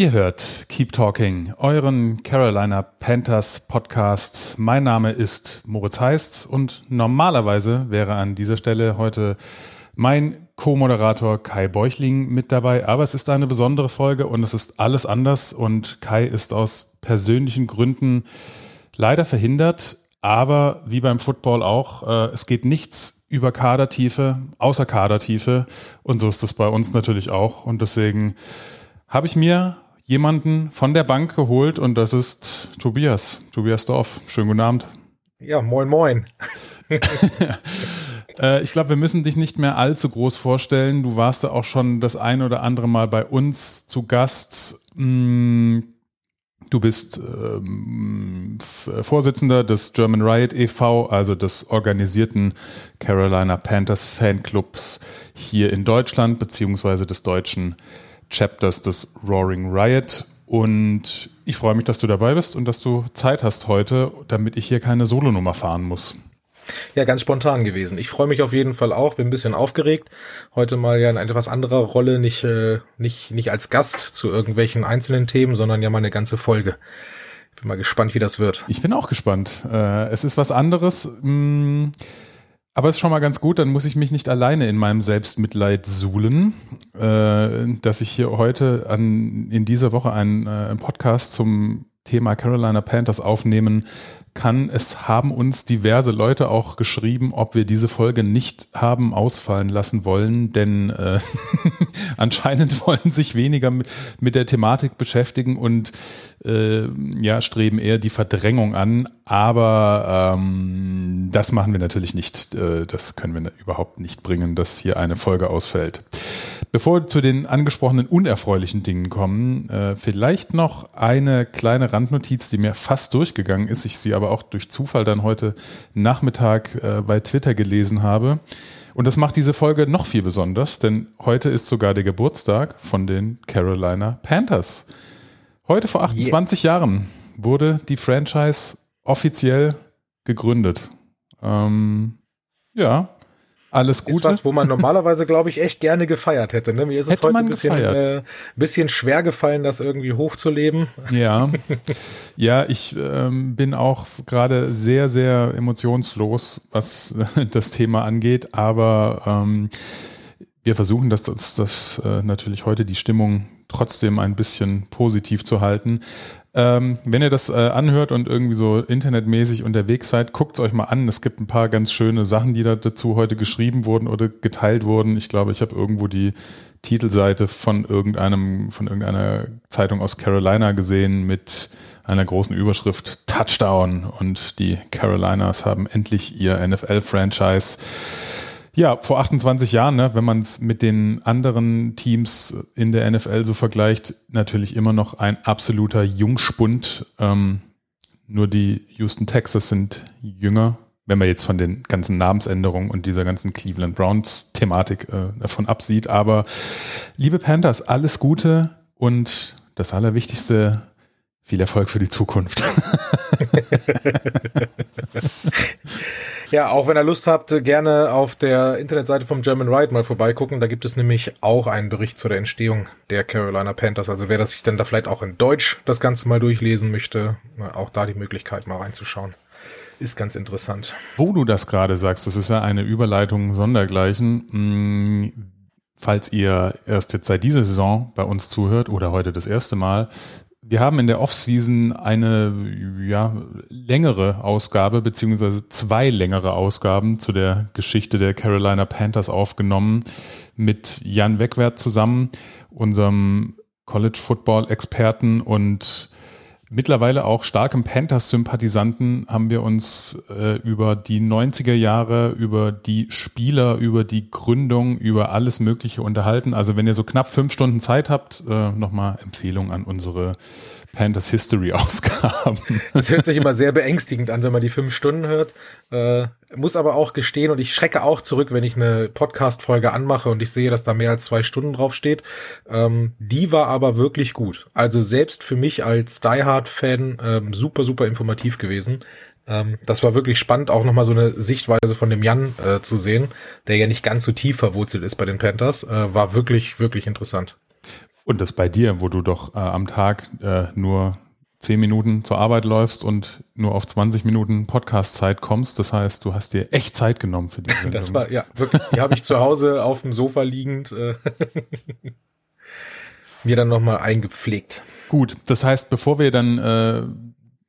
Ihr hört Keep Talking, euren Carolina Panthers Podcast. Mein Name ist Moritz Heist und normalerweise wäre an dieser Stelle heute mein Co-Moderator Kai Beuchling mit dabei, aber es ist eine besondere Folge und es ist alles anders und Kai ist aus persönlichen Gründen leider verhindert, aber wie beim Football auch, äh, es geht nichts über Kadertiefe, außer Kadertiefe. Und so ist das bei uns natürlich auch. Und deswegen habe ich mir jemanden von der Bank geholt und das ist Tobias, Tobias Dorf. Schönen guten Abend. Ja, moin moin. Äh, ich glaube, wir müssen dich nicht mehr allzu groß vorstellen. Du warst ja auch schon das ein oder andere Mal bei uns zu Gast. Mm, du bist ähm, Vorsitzender des German Riot e.V., also des organisierten Carolina Panthers Fanclubs hier in Deutschland, beziehungsweise des deutschen Chapters des Roaring Riot. Und ich freue mich, dass du dabei bist und dass du Zeit hast heute, damit ich hier keine Solonummer fahren muss. Ja, ganz spontan gewesen. Ich freue mich auf jeden Fall auch, bin ein bisschen aufgeregt. Heute mal ja in etwas anderer Rolle, nicht, äh, nicht, nicht als Gast zu irgendwelchen einzelnen Themen, sondern ja mal eine ganze Folge. Bin mal gespannt, wie das wird. Ich bin auch gespannt. Äh, es ist was anderes. Mh, mm, aber es ist schon mal ganz gut, dann muss ich mich nicht alleine in meinem Selbstmitleid suhlen, äh, dass ich hier heute an, in dieser Woche einen, äh, einen Podcast zum Thema Carolina Panthers aufnehmen kann. Es haben uns diverse Leute auch geschrieben, ob wir diese Folge nicht haben ausfallen lassen wollen, denn äh, anscheinend wollen sich weniger mit, mit der Thematik beschäftigen und äh, ja, streben eher die Verdrängung an. Aber ähm, das machen wir natürlich nicht. Äh, das können wir überhaupt nicht bringen, dass hier eine Folge ausfällt. Bevor wir zu den angesprochenen unerfreulichen Dingen kommen, äh, vielleicht noch eine kleine Randnotiz, die mir fast durchgegangen ist, ich sie aber auch durch Zufall dann heute Nachmittag äh, bei Twitter gelesen habe. Und das macht diese Folge noch viel besonders, denn heute ist sogar der Geburtstag von den Carolina Panthers. Heute vor 28 yeah. Jahren wurde die Franchise offiziell gegründet. Ähm, ja, alles Gute. Ist was, wo man normalerweise, glaube ich, echt gerne gefeiert hätte. Ne? Mir ist es heute ein bisschen, äh, bisschen schwer gefallen, das irgendwie hochzuleben. Ja, ja ich ähm, bin auch gerade sehr, sehr emotionslos, was das Thema angeht. Aber ähm, wir versuchen, dass das, das äh, natürlich heute die Stimmung trotzdem ein bisschen positiv zu halten. Ähm, wenn ihr das äh, anhört und irgendwie so internetmäßig unterwegs seid, guckt es euch mal an. Es gibt ein paar ganz schöne Sachen, die da dazu heute geschrieben wurden oder geteilt wurden. Ich glaube, ich habe irgendwo die Titelseite von irgendeinem, von irgendeiner Zeitung aus Carolina gesehen mit einer großen Überschrift Touchdown und die Carolinas haben endlich ihr NFL-Franchise ja, vor 28 Jahren, ne, wenn man es mit den anderen Teams in der NFL so vergleicht, natürlich immer noch ein absoluter Jungspund. Ähm, nur die Houston Texas sind jünger, wenn man jetzt von den ganzen Namensänderungen und dieser ganzen Cleveland Browns Thematik äh, davon absieht. Aber liebe Panthers, alles Gute und das Allerwichtigste, viel Erfolg für die Zukunft. ja, auch wenn ihr Lust habt, gerne auf der Internetseite vom German Ride mal vorbeigucken. Da gibt es nämlich auch einen Bericht zu der Entstehung der Carolina Panthers. Also wer das sich dann da vielleicht auch in Deutsch das Ganze mal durchlesen möchte, auch da die Möglichkeit mal reinzuschauen. Ist ganz interessant. Wo du das gerade sagst, das ist ja eine Überleitung sondergleichen. Hm, falls ihr erst jetzt seit dieser Saison bei uns zuhört oder heute das erste Mal, wir haben in der Offseason eine ja, längere Ausgabe, beziehungsweise zwei längere Ausgaben zu der Geschichte der Carolina Panthers aufgenommen mit Jan Wegwert zusammen, unserem College Football Experten und mittlerweile auch starkem Panthers-Sympathisanten haben wir uns äh, über die 90er Jahre, über die Spieler, über die Gründung, über alles Mögliche unterhalten. Also wenn ihr so knapp fünf Stunden Zeit habt, äh, nochmal Empfehlung an unsere Panthers History Ausgaben. Das hört sich immer sehr beängstigend an, wenn man die fünf Stunden hört. Äh, muss aber auch gestehen und ich schrecke auch zurück, wenn ich eine Podcast-Folge anmache und ich sehe, dass da mehr als zwei Stunden drauf steht. Ähm, die war aber wirklich gut. Also selbst für mich als Die Hard-Fan ähm, super, super informativ gewesen. Ähm, das war wirklich spannend, auch nochmal so eine Sichtweise von dem Jan äh, zu sehen, der ja nicht ganz so tief verwurzelt ist bei den Panthers. Äh, war wirklich, wirklich interessant. Und das bei dir, wo du doch äh, am Tag äh, nur 10 Minuten zur Arbeit läufst und nur auf 20 Minuten Podcast-Zeit kommst. Das heißt, du hast dir echt Zeit genommen für die Sendung. Das war, ja, wirklich. Die habe ich zu Hause auf dem Sofa liegend äh, mir dann nochmal eingepflegt. Gut, das heißt, bevor wir dann äh,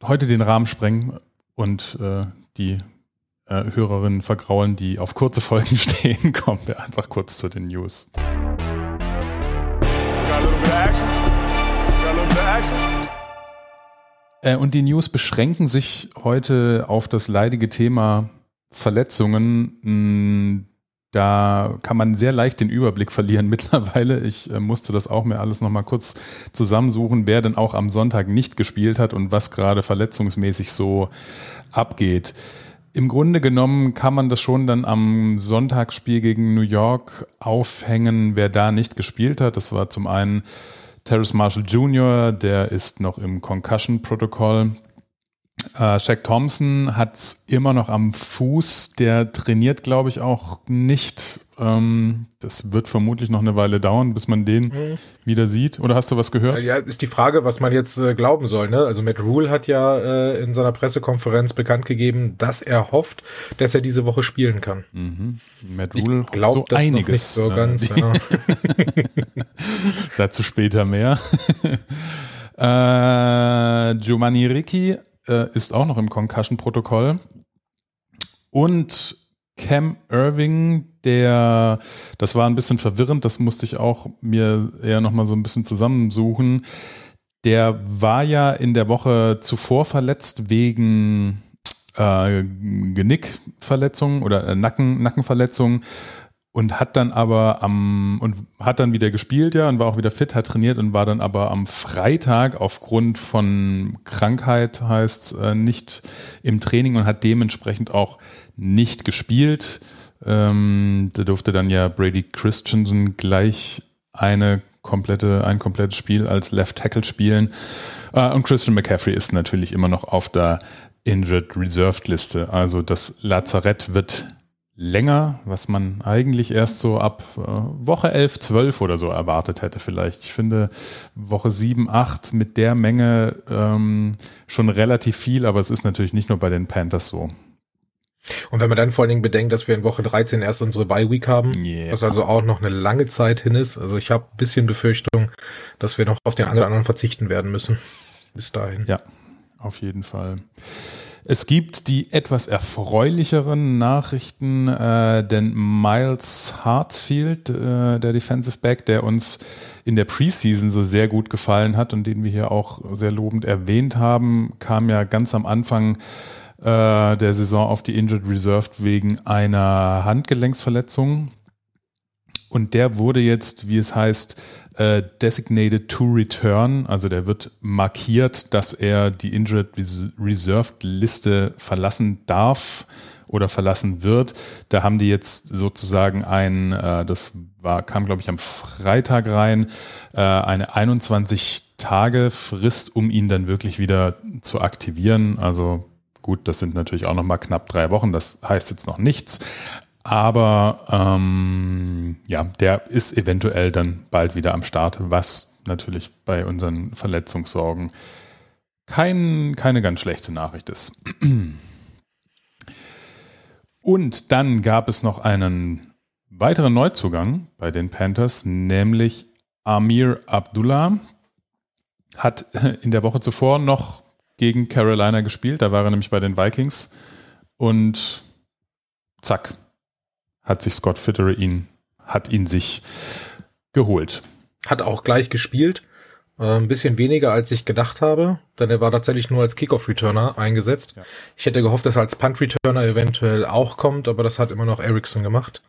heute den Rahmen sprengen und äh, die äh, Hörerinnen vergraulen, die auf kurze Folgen stehen, kommen wir einfach kurz zu den News. Äh, und die News beschränken sich heute auf das leidige Thema Verletzungen. Hm, da kann man sehr leicht den Überblick verlieren mittlerweile. Ich äh, musste das auch mir alles nochmal kurz zusammensuchen, wer denn auch am Sonntag nicht gespielt hat und was gerade verletzungsmäßig so abgeht. Im Grunde genommen kann man das schon dann am Sonntagsspiel gegen New York aufhängen, wer da nicht gespielt hat. Das war zum einen Terrace Marshall Jr., der ist noch im Concussion-Protokoll. Äh, Shaq Thompson hat es immer noch am Fuß. Der trainiert, glaube ich, auch nicht. Ähm, das wird vermutlich noch eine Weile dauern, bis man den mhm. wieder sieht. Oder hast du was gehört? Ja, ist die Frage, was man jetzt äh, glauben soll. Ne? Also Matt Rule hat ja äh, in seiner Pressekonferenz bekannt gegeben, dass er hofft, dass er diese Woche spielen kann. Mhm. Matt Rule glaubt so das einiges. so ganz, ja. Dazu später mehr. äh, Giovanni Ricci äh, ist auch noch im Concussion-Protokoll. Und Cam Irving, der, das war ein bisschen verwirrend, das musste ich auch mir eher nochmal so ein bisschen zusammensuchen. Der war ja in der Woche zuvor verletzt wegen äh, Genickverletzung oder äh, Nacken, Nackenverletzung und hat dann aber am und hat dann wieder gespielt ja und war auch wieder fit, hat trainiert und war dann aber am Freitag aufgrund von Krankheit heißt äh, nicht im Training und hat dementsprechend auch nicht gespielt. Ähm, da durfte dann ja Brady Christensen gleich eine komplette ein komplettes Spiel als Left Tackle spielen äh, und Christian McCaffrey ist natürlich immer noch auf der Injured Reserved Liste. Also das Lazarett wird länger, was man eigentlich erst so ab äh, Woche 11, 12 oder so erwartet hätte vielleicht. Ich finde Woche 7, 8 mit der Menge ähm, schon relativ viel, aber es ist natürlich nicht nur bei den Panthers so. Und wenn man dann vor allen Dingen bedenkt, dass wir in Woche 13 erst unsere Bye Week haben, yeah. was also auch noch eine lange Zeit hin ist. Also ich habe ein bisschen Befürchtung, dass wir noch auf den anderen verzichten werden müssen. Bis dahin. Ja, auf jeden Fall. Es gibt die etwas erfreulicheren Nachrichten, äh, denn Miles Hartfield, äh, der Defensive Back, der uns in der Preseason so sehr gut gefallen hat und den wir hier auch sehr lobend erwähnt haben, kam ja ganz am Anfang äh, der Saison auf die Injured Reserved wegen einer Handgelenksverletzung. Und der wurde jetzt, wie es heißt, äh, designated to return, also der wird markiert, dass er die Injured Reserved Liste verlassen darf oder verlassen wird. Da haben die jetzt sozusagen ein, äh, das war, kam glaube ich am Freitag rein, äh, eine 21 Tage Frist, um ihn dann wirklich wieder zu aktivieren. Also gut, das sind natürlich auch noch mal knapp drei Wochen. Das heißt jetzt noch nichts. Aber ähm, ja, der ist eventuell dann bald wieder am Start, was natürlich bei unseren Verletzungssorgen kein, keine ganz schlechte Nachricht ist. Und dann gab es noch einen weiteren Neuzugang bei den Panthers, nämlich Amir Abdullah. Hat in der Woche zuvor noch gegen Carolina gespielt, da war er nämlich bei den Vikings. Und zack, hat sich Scott Fitterer ihn, hat ihn sich geholt. Hat auch gleich gespielt. Äh, ein bisschen weniger, als ich gedacht habe, denn er war tatsächlich nur als Kickoff-Returner eingesetzt. Ja. Ich hätte gehofft, dass er als Punt-Returner eventuell auch kommt, aber das hat immer noch Ericsson gemacht.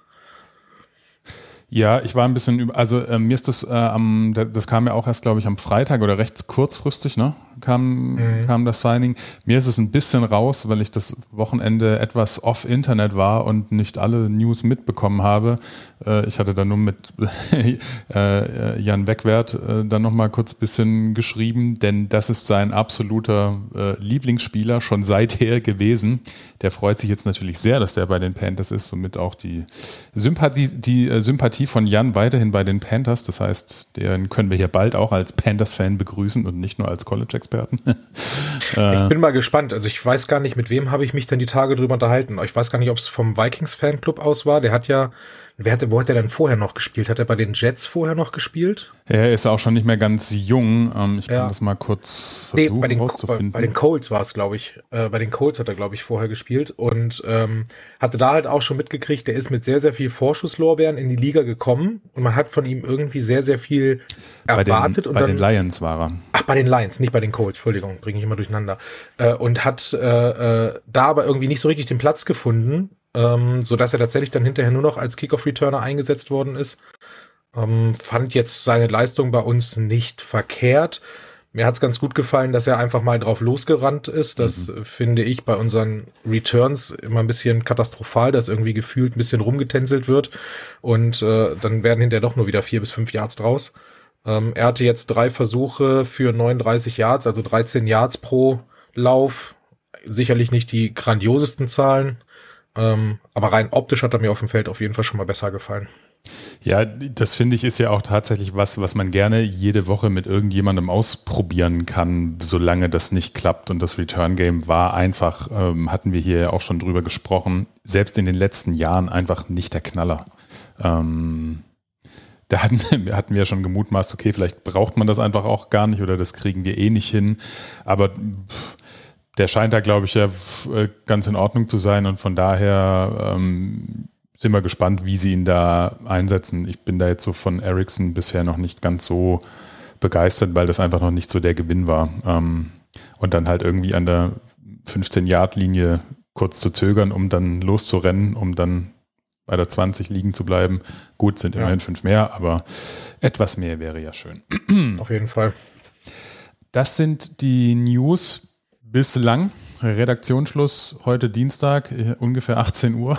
Ja, ich war ein bisschen über, also äh, mir ist das äh, am, das kam ja auch erst, glaube ich, am Freitag oder recht kurzfristig, ne? Kam, mhm. kam das Signing. Mir ist es ein bisschen raus, weil ich das Wochenende etwas off-Internet war und nicht alle News mitbekommen habe. Äh, ich hatte da nur mit äh, Jan Wegwert äh, dann nochmal kurz ein bisschen geschrieben, denn das ist sein absoluter äh, Lieblingsspieler schon seither gewesen. Der freut sich jetzt natürlich sehr, dass der bei den Panthers ist, somit auch die Sympathie, die äh, Sympathie von Jan weiterhin bei den Panthers. Das heißt, den können wir hier bald auch als Panthers-Fan begrüßen und nicht nur als College-Experten. ich bin mal gespannt. Also ich weiß gar nicht, mit wem habe ich mich denn die Tage drüber unterhalten. Ich weiß gar nicht, ob es vom Vikings-Fanclub aus war. Der hat ja Wer hat, wo hat er denn vorher noch gespielt? Hat er bei den Jets vorher noch gespielt? Er ist auch schon nicht mehr ganz jung. Ähm, ich kann ja. das mal kurz versuchen nee, bei den, rauszufinden. Bei, bei den Colts war es, glaube ich. Äh, bei den Colts hat er, glaube ich, vorher gespielt und ähm, hatte da halt auch schon mitgekriegt, der ist mit sehr, sehr viel Vorschusslorbeeren in die Liga gekommen und man hat von ihm irgendwie sehr, sehr viel erwartet. Bei den, bei dann, den Lions war er. Ach, bei den Lions, nicht bei den Colts, Entschuldigung, bringe ich immer durcheinander. Äh, und hat äh, äh, da aber irgendwie nicht so richtig den Platz gefunden ähm, so dass er tatsächlich dann hinterher nur noch als Kickoff-Returner eingesetzt worden ist. Ähm, fand jetzt seine Leistung bei uns nicht verkehrt. Mir hat's ganz gut gefallen, dass er einfach mal drauf losgerannt ist. Das mhm. finde ich bei unseren Returns immer ein bisschen katastrophal, dass irgendwie gefühlt ein bisschen rumgetänzelt wird und äh, dann werden hinterher doch nur wieder vier bis fünf Yards draus. Ähm, er hatte jetzt drei Versuche für 39 Yards, also 13 Yards pro Lauf. Sicherlich nicht die grandiosesten Zahlen, ähm, aber rein optisch hat er mir auf dem Feld auf jeden Fall schon mal besser gefallen. Ja, das finde ich ist ja auch tatsächlich was, was man gerne jede Woche mit irgendjemandem ausprobieren kann, solange das nicht klappt. Und das Return Game war einfach, ähm, hatten wir hier auch schon drüber gesprochen, selbst in den letzten Jahren einfach nicht der Knaller. Ähm, da hatten, hatten wir ja schon gemutmaßt, okay, vielleicht braucht man das einfach auch gar nicht oder das kriegen wir eh nicht hin. Aber pff, der scheint da, glaube ich, ja äh, ganz in Ordnung zu sein und von daher ähm, sind wir gespannt, wie sie ihn da einsetzen. Ich bin da jetzt so von Ericsson bisher noch nicht ganz so begeistert, weil das einfach noch nicht so der Gewinn war. Ähm, und dann halt irgendwie an der 15-Yard-Linie kurz zu zögern, um dann loszurennen, um dann bei der 20 liegen zu bleiben. Gut, sind immerhin ja. fünf mehr, aber etwas mehr wäre ja schön. Auf jeden Fall. Das sind die News bislang. Redaktionsschluss heute Dienstag, äh, ungefähr 18 Uhr.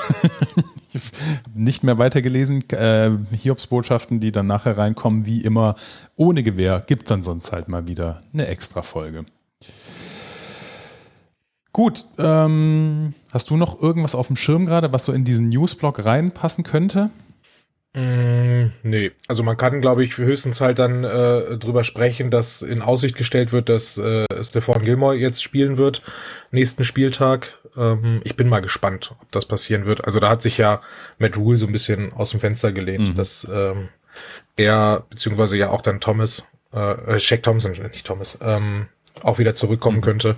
Nicht mehr weitergelesen. Äh, Hiobsbotschaften, die dann nachher reinkommen, wie immer ohne Gewehr, gibt es dann sonst halt mal wieder eine extra Folge. Gut, ähm, hast du noch irgendwas auf dem Schirm gerade, was so in diesen Newsblog reinpassen könnte? Mm, nee, also man kann, glaube ich, höchstens halt dann äh, drüber sprechen, dass in Aussicht gestellt wird, dass äh, Stefan Gilmore jetzt spielen wird, nächsten Spieltag. Ähm, ich bin mal gespannt, ob das passieren wird. Also da hat sich ja Matt Rule so ein bisschen aus dem Fenster gelehnt, mhm. dass ähm, er, beziehungsweise ja auch dann Thomas, äh, Shaq Thompson, nicht Thomas, ähm, auch wieder zurückkommen mhm. könnte.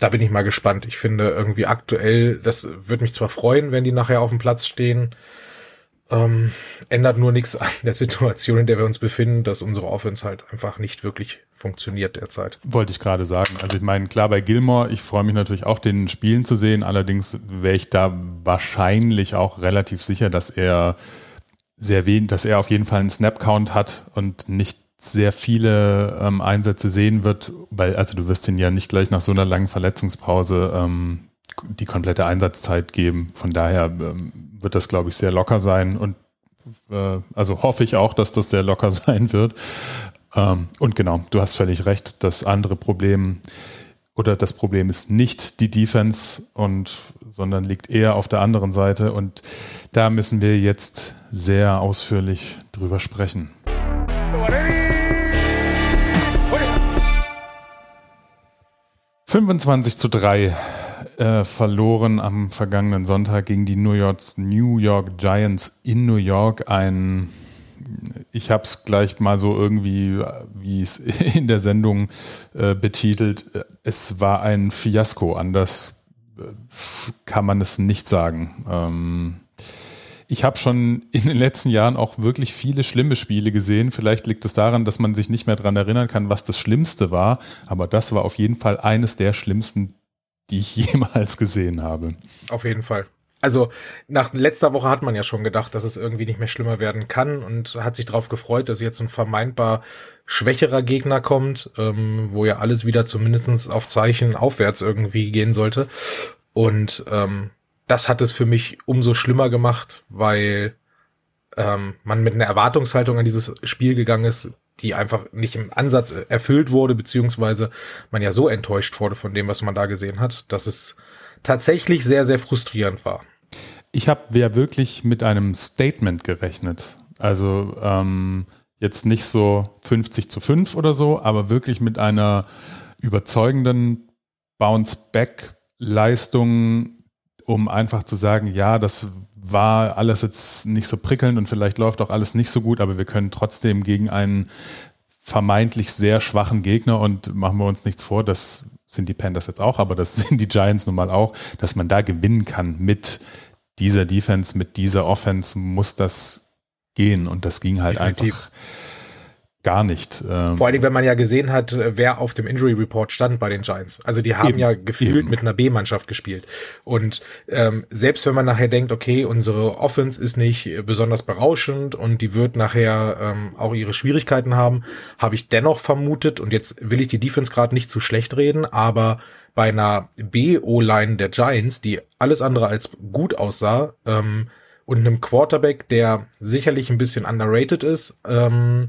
Da bin ich mal gespannt. Ich finde irgendwie aktuell, das würde mich zwar freuen, wenn die nachher auf dem Platz stehen, ähm, ändert nur nichts an der Situation, in der wir uns befinden, dass unsere Offense halt einfach nicht wirklich funktioniert derzeit. Wollte ich gerade sagen. Also ich meine, klar bei Gilmore, ich freue mich natürlich auch, den Spielen zu sehen. Allerdings wäre ich da wahrscheinlich auch relativ sicher, dass er sehr wenig, dass er auf jeden Fall einen Snap-Count hat und nicht sehr viele ähm, Einsätze sehen wird, weil also du wirst ihn ja nicht gleich nach so einer langen Verletzungspause ähm, die komplette Einsatzzeit geben. Von daher ähm, wird das, glaube ich, sehr locker sein und äh, also hoffe ich auch, dass das sehr locker sein wird. Ähm, und genau, du hast völlig recht, das andere Problem oder das Problem ist nicht die Defense und sondern liegt eher auf der anderen Seite und da müssen wir jetzt sehr ausführlich drüber sprechen. 25 zu 3 äh, verloren am vergangenen Sonntag gegen die New York, New York Giants in New York. Ein, ich habe es gleich mal so irgendwie, wie es in der Sendung äh, betitelt, es war ein Fiasko. Anders äh, kann man es nicht sagen. Ähm, ich habe schon in den letzten Jahren auch wirklich viele schlimme Spiele gesehen. Vielleicht liegt es daran, dass man sich nicht mehr daran erinnern kann, was das Schlimmste war. Aber das war auf jeden Fall eines der schlimmsten die ich jemals gesehen habe. Auf jeden Fall. also nach letzter Woche hat man ja schon gedacht, dass es irgendwie nicht mehr schlimmer werden kann und hat sich darauf gefreut, dass jetzt ein vermeintbar schwächerer Gegner kommt, ähm, wo ja alles wieder zumindestens auf Zeichen aufwärts irgendwie gehen sollte. Und ähm, das hat es für mich umso schlimmer gemacht, weil ähm, man mit einer Erwartungshaltung an dieses Spiel gegangen ist, die einfach nicht im Ansatz erfüllt wurde, beziehungsweise man ja so enttäuscht wurde von dem, was man da gesehen hat, dass es tatsächlich sehr, sehr frustrierend war. Ich habe ja wirklich mit einem Statement gerechnet. Also ähm, jetzt nicht so 50 zu 5 oder so, aber wirklich mit einer überzeugenden Bounce-Back-Leistung, um einfach zu sagen, ja, das war alles jetzt nicht so prickelnd und vielleicht läuft auch alles nicht so gut, aber wir können trotzdem gegen einen vermeintlich sehr schwachen Gegner und machen wir uns nichts vor, das sind die Panthers jetzt auch, aber das sind die Giants nun mal auch, dass man da gewinnen kann mit dieser Defense, mit dieser Offense muss das gehen und das ging halt Definitiv. einfach gar nicht. Ähm, Vor allen Dingen, wenn man ja gesehen hat, wer auf dem Injury Report stand bei den Giants. Also die haben eben, ja gefühlt eben. mit einer B-Mannschaft gespielt. Und ähm, selbst wenn man nachher denkt, okay, unsere Offense ist nicht besonders berauschend und die wird nachher ähm, auch ihre Schwierigkeiten haben, habe ich dennoch vermutet, und jetzt will ich die Defense gerade nicht zu schlecht reden, aber bei einer B-O-Line der Giants, die alles andere als gut aussah, ähm, und einem Quarterback, der sicherlich ein bisschen underrated ist, ähm,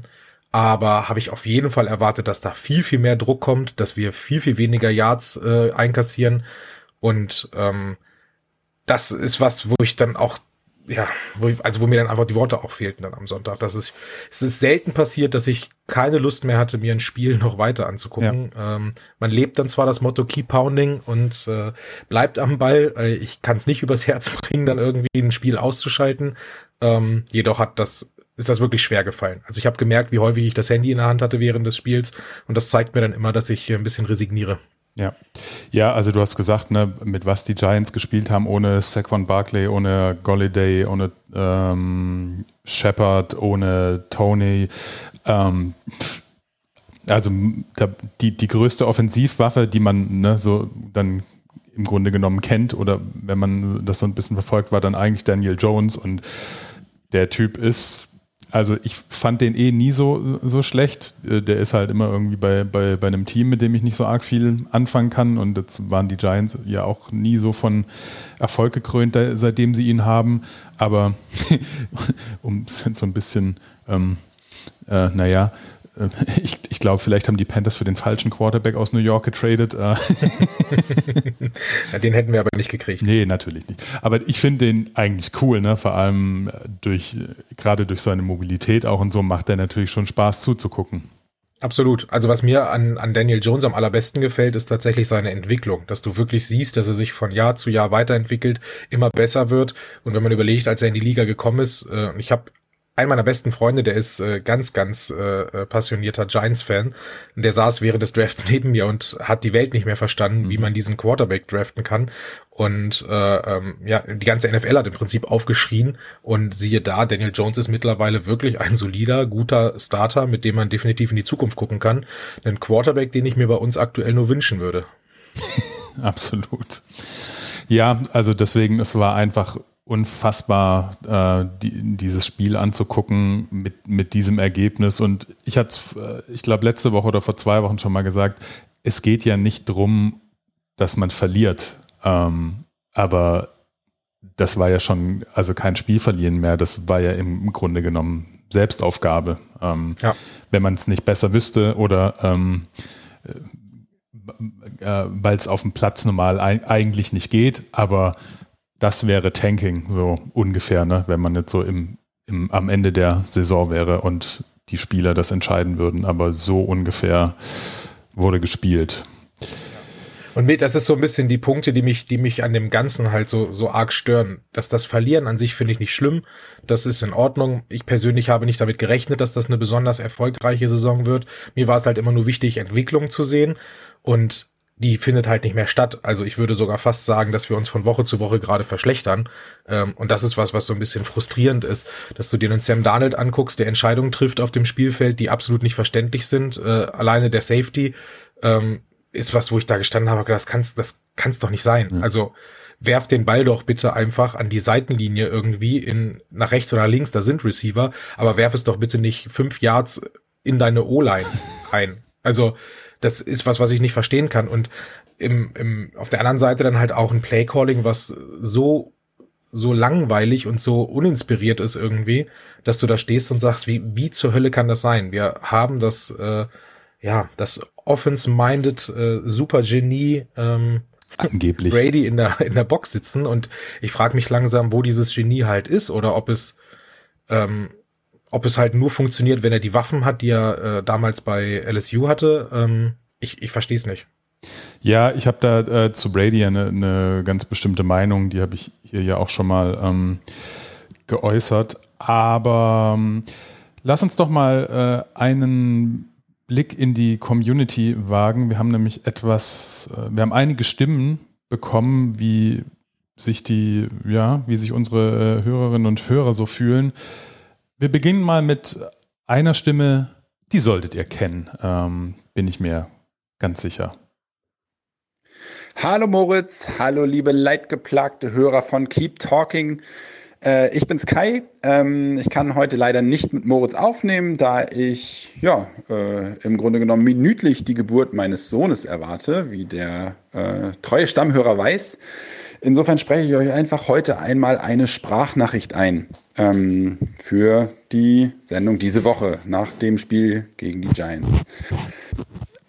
aber habe ich auf jeden Fall erwartet, dass da viel, viel mehr Druck kommt, dass wir viel, viel weniger Yards äh, einkassieren. Und ähm, das ist was, wo ich dann auch, ja, wo ich, also wo mir dann einfach die Worte auch fehlten dann am Sonntag. Das ist, es ist selten passiert, dass ich keine Lust mehr hatte, mir ein Spiel noch weiter anzugucken. Ja. Ähm, man lebt dann zwar das Motto Keep Pounding und äh, bleibt am Ball. Äh, ich kann es nicht übers Herz bringen, dann irgendwie ein Spiel auszuschalten. Ähm, jedoch hat das ist das wirklich schwer gefallen. Also ich habe gemerkt, wie häufig ich das Handy in der Hand hatte während des Spiels und das zeigt mir dann immer, dass ich ein bisschen resigniere. Ja. Ja, also du hast gesagt, ne, mit was die Giants gespielt haben, ohne Saquon Barkley, ohne Golliday, ohne ähm, Shepard, ohne Tony. Ähm, also die, die größte Offensivwaffe, die man ne, so dann im Grunde genommen kennt oder wenn man das so ein bisschen verfolgt, war dann eigentlich Daniel Jones und der Typ ist also ich fand den eh nie so, so schlecht. Äh, der ist halt immer irgendwie bei, bei, bei einem Team, mit dem ich nicht so arg viel anfangen kann. Und jetzt waren die Giants ja auch nie so von Erfolg gekrönt, seitdem sie ihn haben. Aber um so ein bisschen, ähm, äh, naja, ich, ich glaube, vielleicht haben die Panthers für den falschen Quarterback aus New York getradet. Äh. ja, den hätten wir aber nicht gekriegt. Nee, natürlich nicht. Aber ich finde den eigentlich cool, ne? Vor allem durch, gerade durch seine Mobilität auch und so macht er natürlich schon Spaß zuzugucken. Absolut. Also was mir an, an Daniel Jones am allerbesten gefällt, ist tatsächlich seine Entwicklung, dass du wirklich siehst, dass er sich von Jahr zu Jahr weiterentwickelt, immer besser wird. Und wenn man überlegt, als er in die Liga gekommen ist, äh, ich habe ein meiner besten Freunde, der ist äh, ganz, ganz äh, äh, passionierter Giants-Fan. Der saß während des Drafts neben mir und hat die Welt nicht mehr verstanden, mhm. wie man diesen Quarterback draften kann. Und äh, ähm, ja, die ganze NFL hat im Prinzip aufgeschrien. Und siehe da, Daniel Jones ist mittlerweile wirklich ein solider, guter Starter, mit dem man definitiv in die Zukunft gucken kann. Ein Quarterback, den ich mir bei uns aktuell nur wünschen würde. Absolut. Ja, also deswegen, es war einfach unfassbar, äh, die, dieses Spiel anzugucken mit, mit diesem Ergebnis. Und ich hatte, äh, ich glaube, letzte Woche oder vor zwei Wochen schon mal gesagt, es geht ja nicht drum, dass man verliert. Ähm, aber das war ja schon, also kein Spiel verlieren mehr. Das war ja im Grunde genommen Selbstaufgabe. Ähm, ja. Wenn man es nicht besser wüsste oder ähm, äh, äh weil es auf dem Platz normal eigentlich nicht geht, aber das wäre Tanking, so ungefähr, ne? wenn man jetzt so im, im, am Ende der Saison wäre und die Spieler das entscheiden würden. Aber so ungefähr wurde gespielt. Und das ist so ein bisschen die Punkte, die mich, die mich an dem Ganzen halt so, so arg stören. Dass das Verlieren an sich finde ich nicht schlimm. Das ist in Ordnung. Ich persönlich habe nicht damit gerechnet, dass das eine besonders erfolgreiche Saison wird. Mir war es halt immer nur wichtig, Entwicklung zu sehen. Und die findet halt nicht mehr statt. Also ich würde sogar fast sagen, dass wir uns von Woche zu Woche gerade verschlechtern. Ähm, und das ist was, was so ein bisschen frustrierend ist, dass du dir einen Sam Darnold anguckst, der Entscheidungen trifft auf dem Spielfeld, die absolut nicht verständlich sind. Äh, alleine der Safety ähm, ist was, wo ich da gestanden habe, das kann's, das kann's doch nicht sein. Mhm. Also werft den Ball doch bitte einfach an die Seitenlinie irgendwie in, nach rechts oder links, da sind Receiver, aber werf es doch bitte nicht fünf Yards in deine O-Line ein. Also, das ist was, was ich nicht verstehen kann. Und im, im, auf der anderen Seite dann halt auch ein Play-Calling, was so, so langweilig und so uninspiriert ist irgendwie, dass du da stehst und sagst, wie, wie zur Hölle kann das sein? Wir haben das, äh, ja, das Offense-minded äh, Super-Genie ähm, Angeblich. Brady in der, in der Box sitzen und ich frage mich langsam, wo dieses Genie halt ist oder ob es, ähm, ob es halt nur funktioniert, wenn er die Waffen hat, die er äh, damals bei LSU hatte. Ähm, ich ich verstehe es nicht. Ja, ich habe da äh, zu Brady eine, eine ganz bestimmte Meinung, die habe ich hier ja auch schon mal ähm, geäußert. Aber ähm, lass uns doch mal äh, einen Blick in die Community wagen. Wir haben nämlich etwas, äh, wir haben einige Stimmen bekommen, wie sich die, ja, wie sich unsere äh, Hörerinnen und Hörer so fühlen. Wir beginnen mal mit einer Stimme, die solltet ihr kennen, ähm, bin ich mir ganz sicher. Hallo Moritz, hallo liebe leidgeplagte Hörer von Keep Talking. Äh, ich bin's Kai. Ähm, ich kann heute leider nicht mit Moritz aufnehmen, da ich ja äh, im Grunde genommen minütlich die Geburt meines Sohnes erwarte, wie der äh, treue Stammhörer weiß. Insofern spreche ich euch einfach heute einmal eine Sprachnachricht ein ähm, für die Sendung diese Woche nach dem Spiel gegen die Giants.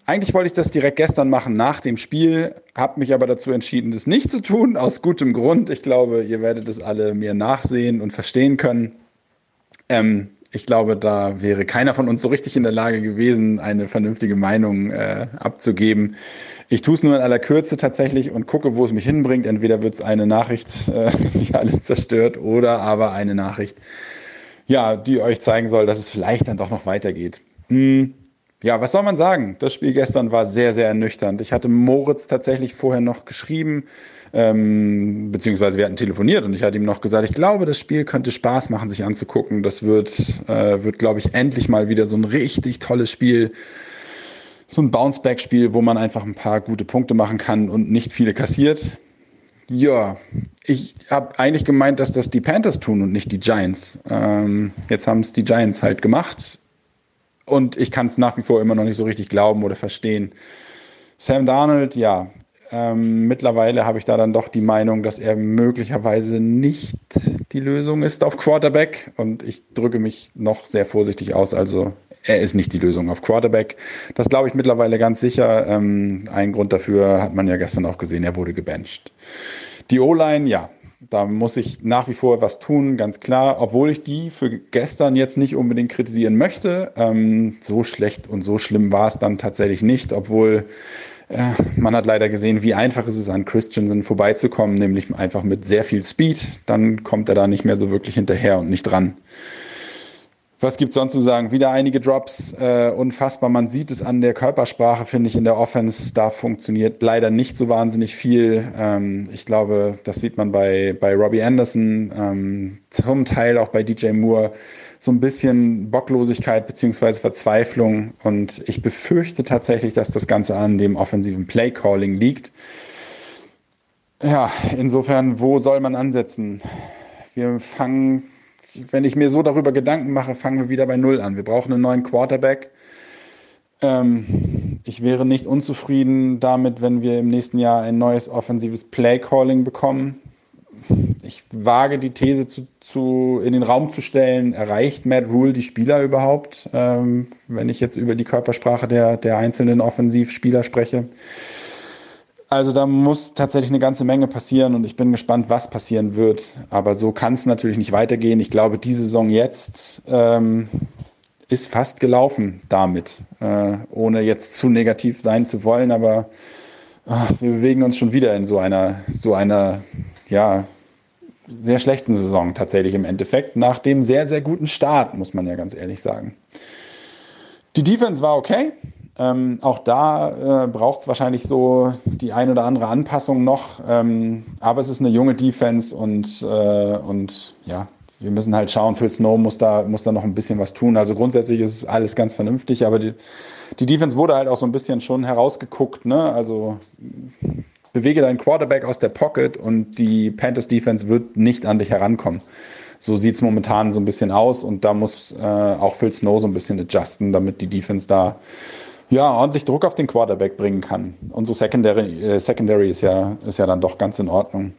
Eigentlich wollte ich das direkt gestern machen nach dem Spiel, habe mich aber dazu entschieden, das nicht zu tun, aus gutem Grund. Ich glaube, ihr werdet es alle mir nachsehen und verstehen können. Ähm, ich glaube, da wäre keiner von uns so richtig in der Lage gewesen, eine vernünftige Meinung äh, abzugeben. Ich tue es nur in aller Kürze tatsächlich und gucke, wo es mich hinbringt. Entweder wird es eine Nachricht, äh, die alles zerstört, oder aber eine Nachricht, ja, die euch zeigen soll, dass es vielleicht dann doch noch weitergeht. Hm. Ja, was soll man sagen? Das Spiel gestern war sehr, sehr ernüchternd. Ich hatte Moritz tatsächlich vorher noch geschrieben, ähm, beziehungsweise wir hatten telefoniert und ich hatte ihm noch gesagt, ich glaube, das Spiel könnte Spaß machen, sich anzugucken. Das wird, äh, wird glaube ich, endlich mal wieder so ein richtig tolles Spiel. So ein Bounceback-Spiel, wo man einfach ein paar gute Punkte machen kann und nicht viele kassiert. Ja, ich habe eigentlich gemeint, dass das die Panthers tun und nicht die Giants. Ähm, jetzt haben es die Giants halt gemacht und ich kann es nach wie vor immer noch nicht so richtig glauben oder verstehen. Sam Darnold, ja, ähm, mittlerweile habe ich da dann doch die Meinung, dass er möglicherweise nicht die Lösung ist auf Quarterback. Und ich drücke mich noch sehr vorsichtig aus. Also er ist nicht die Lösung auf Quarterback. Das glaube ich mittlerweile ganz sicher. Ähm, ein Grund dafür hat man ja gestern auch gesehen, er wurde gebencht. Die O-Line, ja, da muss ich nach wie vor was tun, ganz klar, obwohl ich die für gestern jetzt nicht unbedingt kritisieren möchte. Ähm, so schlecht und so schlimm war es dann tatsächlich nicht, obwohl äh, man hat leider gesehen, wie einfach es ist, an Christensen vorbeizukommen, nämlich einfach mit sehr viel Speed. Dann kommt er da nicht mehr so wirklich hinterher und nicht dran. Was gibt sonst zu sagen? Wieder einige Drops, äh, unfassbar. Man sieht es an der Körpersprache, finde ich, in der Offense. Da funktioniert leider nicht so wahnsinnig viel. Ähm, ich glaube, das sieht man bei, bei Robbie Anderson, ähm, zum Teil auch bei DJ Moore. So ein bisschen Bocklosigkeit beziehungsweise Verzweiflung. Und ich befürchte tatsächlich, dass das Ganze an dem offensiven Play-Calling liegt. Ja, insofern, wo soll man ansetzen? Wir fangen wenn ich mir so darüber Gedanken mache, fangen wir wieder bei Null an. Wir brauchen einen neuen Quarterback. Ähm, ich wäre nicht unzufrieden damit, wenn wir im nächsten Jahr ein neues offensives Play-Calling bekommen. Ich wage die These zu, zu, in den Raum zu stellen, erreicht Matt Rule die Spieler überhaupt, ähm, wenn ich jetzt über die Körpersprache der, der einzelnen Offensivspieler spreche. Also da muss tatsächlich eine ganze Menge passieren und ich bin gespannt, was passieren wird. Aber so kann es natürlich nicht weitergehen. Ich glaube, die Saison jetzt ähm, ist fast gelaufen damit, äh, ohne jetzt zu negativ sein zu wollen. Aber äh, wir bewegen uns schon wieder in so einer, so einer, ja, sehr schlechten Saison tatsächlich im Endeffekt. Nach dem sehr, sehr guten Start, muss man ja ganz ehrlich sagen. Die Defense war okay. Ähm, auch da äh, braucht es wahrscheinlich so die ein oder andere Anpassung noch. Ähm, aber es ist eine junge Defense und, äh, und ja, wir müssen halt schauen, Phil Snow muss da, muss da noch ein bisschen was tun. Also grundsätzlich ist alles ganz vernünftig, aber die, die Defense wurde halt auch so ein bisschen schon herausgeguckt. Ne? Also bewege deinen Quarterback aus der Pocket und die Panthers Defense wird nicht an dich herankommen. So sieht es momentan so ein bisschen aus und da muss äh, auch Phil Snow so ein bisschen adjusten, damit die Defense da ja, ordentlich Druck auf den Quarterback bringen kann. Unsere Secondary, äh, Secondary ist ja, ist ja dann doch ganz in Ordnung.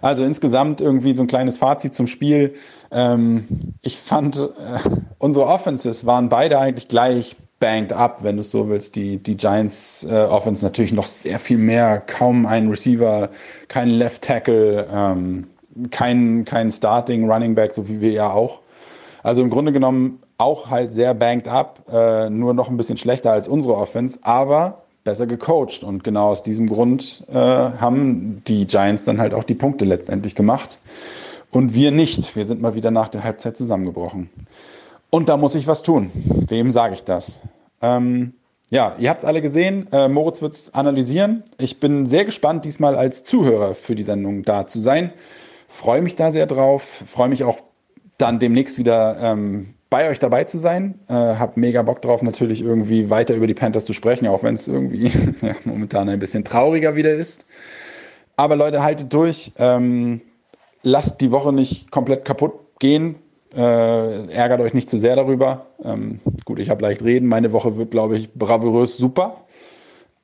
Also insgesamt irgendwie so ein kleines Fazit zum Spiel. Ähm, ich fand, äh, unsere Offenses waren beide eigentlich gleich banged up, wenn du es so willst. Die, die Giants äh, Offense natürlich noch sehr viel mehr. Kaum ein Receiver, kein Left Tackle, ähm, kein, kein Starting Running Back, so wie wir ja auch. Also im Grunde genommen auch halt sehr banked up, äh, nur noch ein bisschen schlechter als unsere Offense, aber besser gecoacht. Und genau aus diesem Grund äh, haben die Giants dann halt auch die Punkte letztendlich gemacht. Und wir nicht. Wir sind mal wieder nach der Halbzeit zusammengebrochen. Und da muss ich was tun. Wem sage ich das? Ähm, ja, ihr habt es alle gesehen. Äh, Moritz wird es analysieren. Ich bin sehr gespannt, diesmal als Zuhörer für die Sendung da zu sein. Freue mich da sehr drauf. Freue mich auch dann demnächst wieder ähm, bei euch dabei zu sein. Äh, hab mega Bock drauf, natürlich irgendwie weiter über die Panthers zu sprechen, auch wenn es irgendwie ja, momentan ein bisschen trauriger wieder ist. Aber Leute, haltet durch. Ähm, lasst die Woche nicht komplett kaputt gehen. Äh, ärgert euch nicht zu sehr darüber. Ähm, gut, ich habe leicht reden. Meine Woche wird, glaube ich, bravourös super.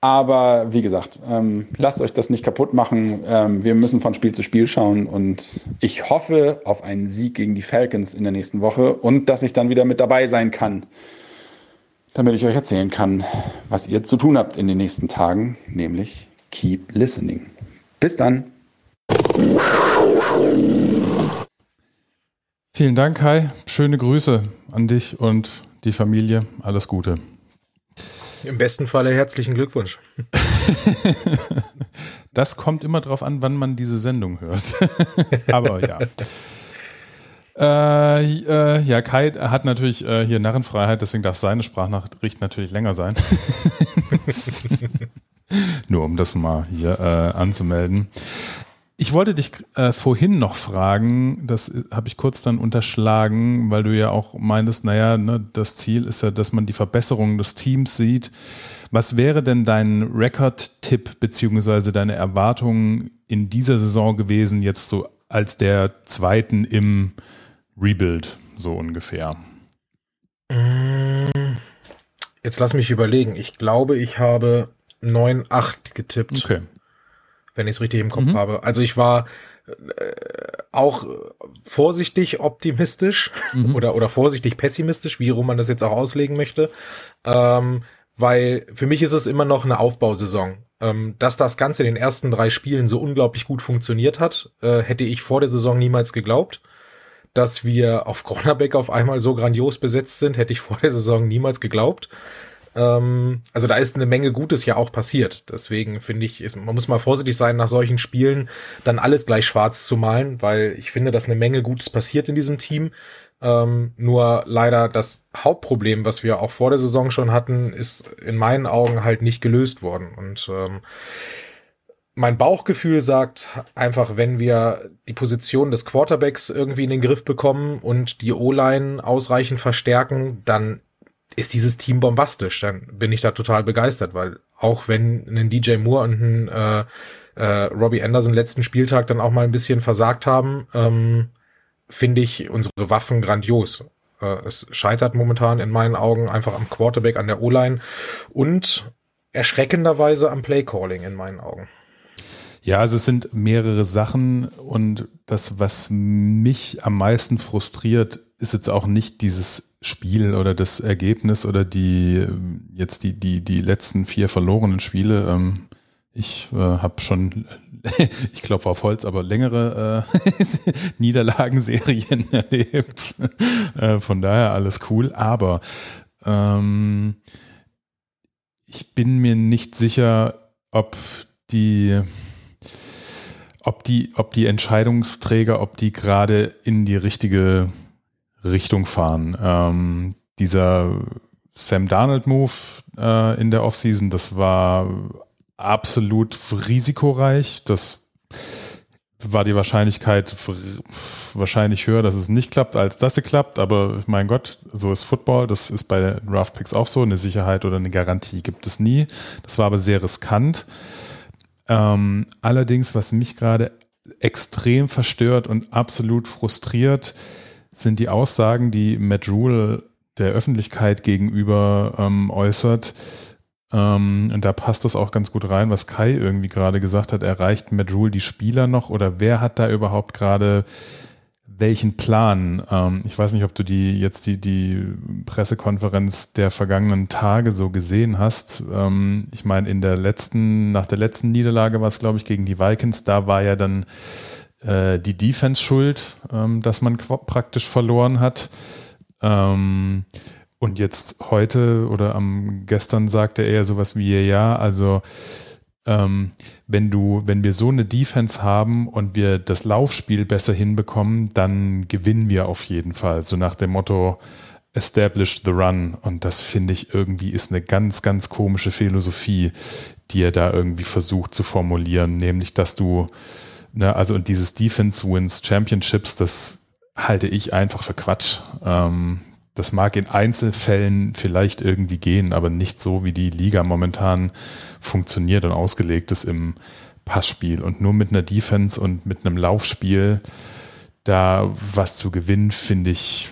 Aber wie gesagt, ähm, lasst euch das nicht kaputt machen. Ähm, wir müssen von Spiel zu Spiel schauen und ich hoffe auf einen Sieg gegen die Falcons in der nächsten Woche und dass ich dann wieder mit dabei sein kann, damit ich euch erzählen kann, was ihr zu tun habt in den nächsten Tagen, nämlich keep listening. Bis dann. Vielen Dank, Kai. Schöne Grüße an dich und die Familie. Alles Gute. Im besten Falle herzlichen Glückwunsch. das kommt immer darauf an, wann man diese Sendung hört. Aber ja. Äh, äh, ja, Kai hat natürlich äh, hier Narrenfreiheit, deswegen darf seine Sprachnachricht natürlich länger sein. Nur um das mal hier äh, anzumelden. Ich wollte dich äh, vorhin noch fragen, das habe ich kurz dann unterschlagen, weil du ja auch meintest, naja, ne, das Ziel ist ja, dass man die Verbesserung des Teams sieht. Was wäre denn dein Rekord-Tipp beziehungsweise deine Erwartungen in dieser Saison gewesen, jetzt so als der zweiten im Rebuild, so ungefähr? Jetzt lass mich überlegen. Ich glaube, ich habe 9-8 getippt. Okay wenn ich es richtig im Kopf mhm. habe. Also ich war äh, auch vorsichtig optimistisch mhm. oder, oder vorsichtig pessimistisch, wie rum man das jetzt auch auslegen möchte. Ähm, weil für mich ist es immer noch eine Aufbausaison. Ähm, dass das Ganze in den ersten drei Spielen so unglaublich gut funktioniert hat, äh, hätte ich vor der Saison niemals geglaubt. Dass wir auf Cornerback auf einmal so grandios besetzt sind, hätte ich vor der Saison niemals geglaubt. Ähm, also da ist eine Menge Gutes ja auch passiert. Deswegen finde ich, ist, man muss mal vorsichtig sein, nach solchen Spielen dann alles gleich schwarz zu malen, weil ich finde, dass eine Menge Gutes passiert in diesem Team. Ähm, nur leider das Hauptproblem, was wir auch vor der Saison schon hatten, ist in meinen Augen halt nicht gelöst worden. Und ähm, mein Bauchgefühl sagt einfach, wenn wir die Position des Quarterbacks irgendwie in den Griff bekommen und die O-Line ausreichend verstärken, dann ist dieses Team bombastisch. Dann bin ich da total begeistert, weil auch wenn ein DJ Moore und ein äh, äh, Robbie Anderson letzten Spieltag dann auch mal ein bisschen versagt haben, ähm, finde ich unsere Waffen grandios. Äh, es scheitert momentan in meinen Augen einfach am Quarterback, an der O-Line und erschreckenderweise am Playcalling in meinen Augen. Ja, also es sind mehrere Sachen und das, was mich am meisten frustriert, ist jetzt auch nicht dieses Spiel oder das Ergebnis oder die jetzt die die die letzten vier verlorenen Spiele. Ähm, ich äh, habe schon, ich klopfe auf Holz, aber längere äh, Niederlagenserien erlebt. Äh, von daher alles cool. Aber ähm, ich bin mir nicht sicher, ob die ob die, ob die Entscheidungsträger, ob die gerade in die richtige Richtung fahren. Ähm, dieser Sam Darnold-Move äh, in der Offseason, das war absolut risikoreich. Das war die Wahrscheinlichkeit wahrscheinlich höher, dass es nicht klappt, als dass es klappt. Aber mein Gott, so ist Football. Das ist bei Draft Picks auch so. Eine Sicherheit oder eine Garantie gibt es nie. Das war aber sehr riskant. Ähm, allerdings, was mich gerade extrem verstört und absolut frustriert, sind die Aussagen, die Matt Rule der Öffentlichkeit gegenüber ähm, äußert. Ähm, und da passt das auch ganz gut rein, was Kai irgendwie gerade gesagt hat. Erreicht Matt Rule die Spieler noch oder wer hat da überhaupt gerade welchen Plan? Ähm, ich weiß nicht, ob du die jetzt die, die Pressekonferenz der vergangenen Tage so gesehen hast. Ähm, ich meine, in der letzten, nach der letzten Niederlage war es, glaube ich, gegen die Vikings, da war ja dann äh, die Defense schuld, ähm, dass man praktisch verloren hat. Ähm, und jetzt heute oder am gestern sagte er sowas wie, ja, also ähm, wenn du, wenn wir so eine Defense haben und wir das Laufspiel besser hinbekommen, dann gewinnen wir auf jeden Fall. So nach dem Motto, establish the run. Und das finde ich irgendwie ist eine ganz, ganz komische Philosophie, die er da irgendwie versucht zu formulieren, nämlich, dass du, ne, also und dieses Defense wins Championships, das halte ich einfach für Quatsch. Ähm, das mag in Einzelfällen vielleicht irgendwie gehen, aber nicht so, wie die Liga momentan funktioniert und ausgelegt ist im Passspiel. Und nur mit einer Defense und mit einem Laufspiel da was zu gewinnen, finde ich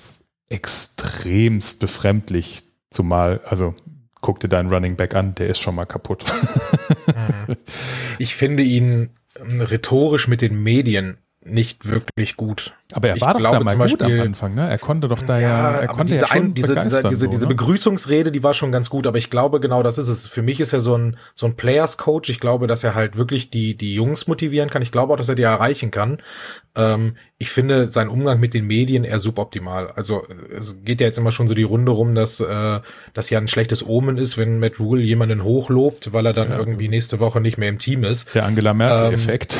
extremst befremdlich. Zumal, also guck dir deinen Running Back an, der ist schon mal kaputt. ich finde ihn rhetorisch mit den Medien nicht wirklich gut. Aber er war ich doch da mal Beispiel, gut am Anfang, ne? Er konnte doch da ja, er konnte diese, ja schon ein, diese, diese, diese, so, diese ne? Begrüßungsrede, die war schon ganz gut, aber ich glaube genau, das ist es. Für mich ist er so ein so ein Players Coach. Ich glaube, dass er halt wirklich die die Jungs motivieren kann. Ich glaube auch, dass er die erreichen kann. Ähm, ich finde seinen Umgang mit den Medien eher suboptimal. Also es geht ja jetzt immer schon so die Runde rum, dass äh, das ja ein schlechtes Omen ist, wenn Matt Rule jemanden hochlobt, weil er dann ja. irgendwie nächste Woche nicht mehr im Team ist. Der Angela Merkel-Effekt.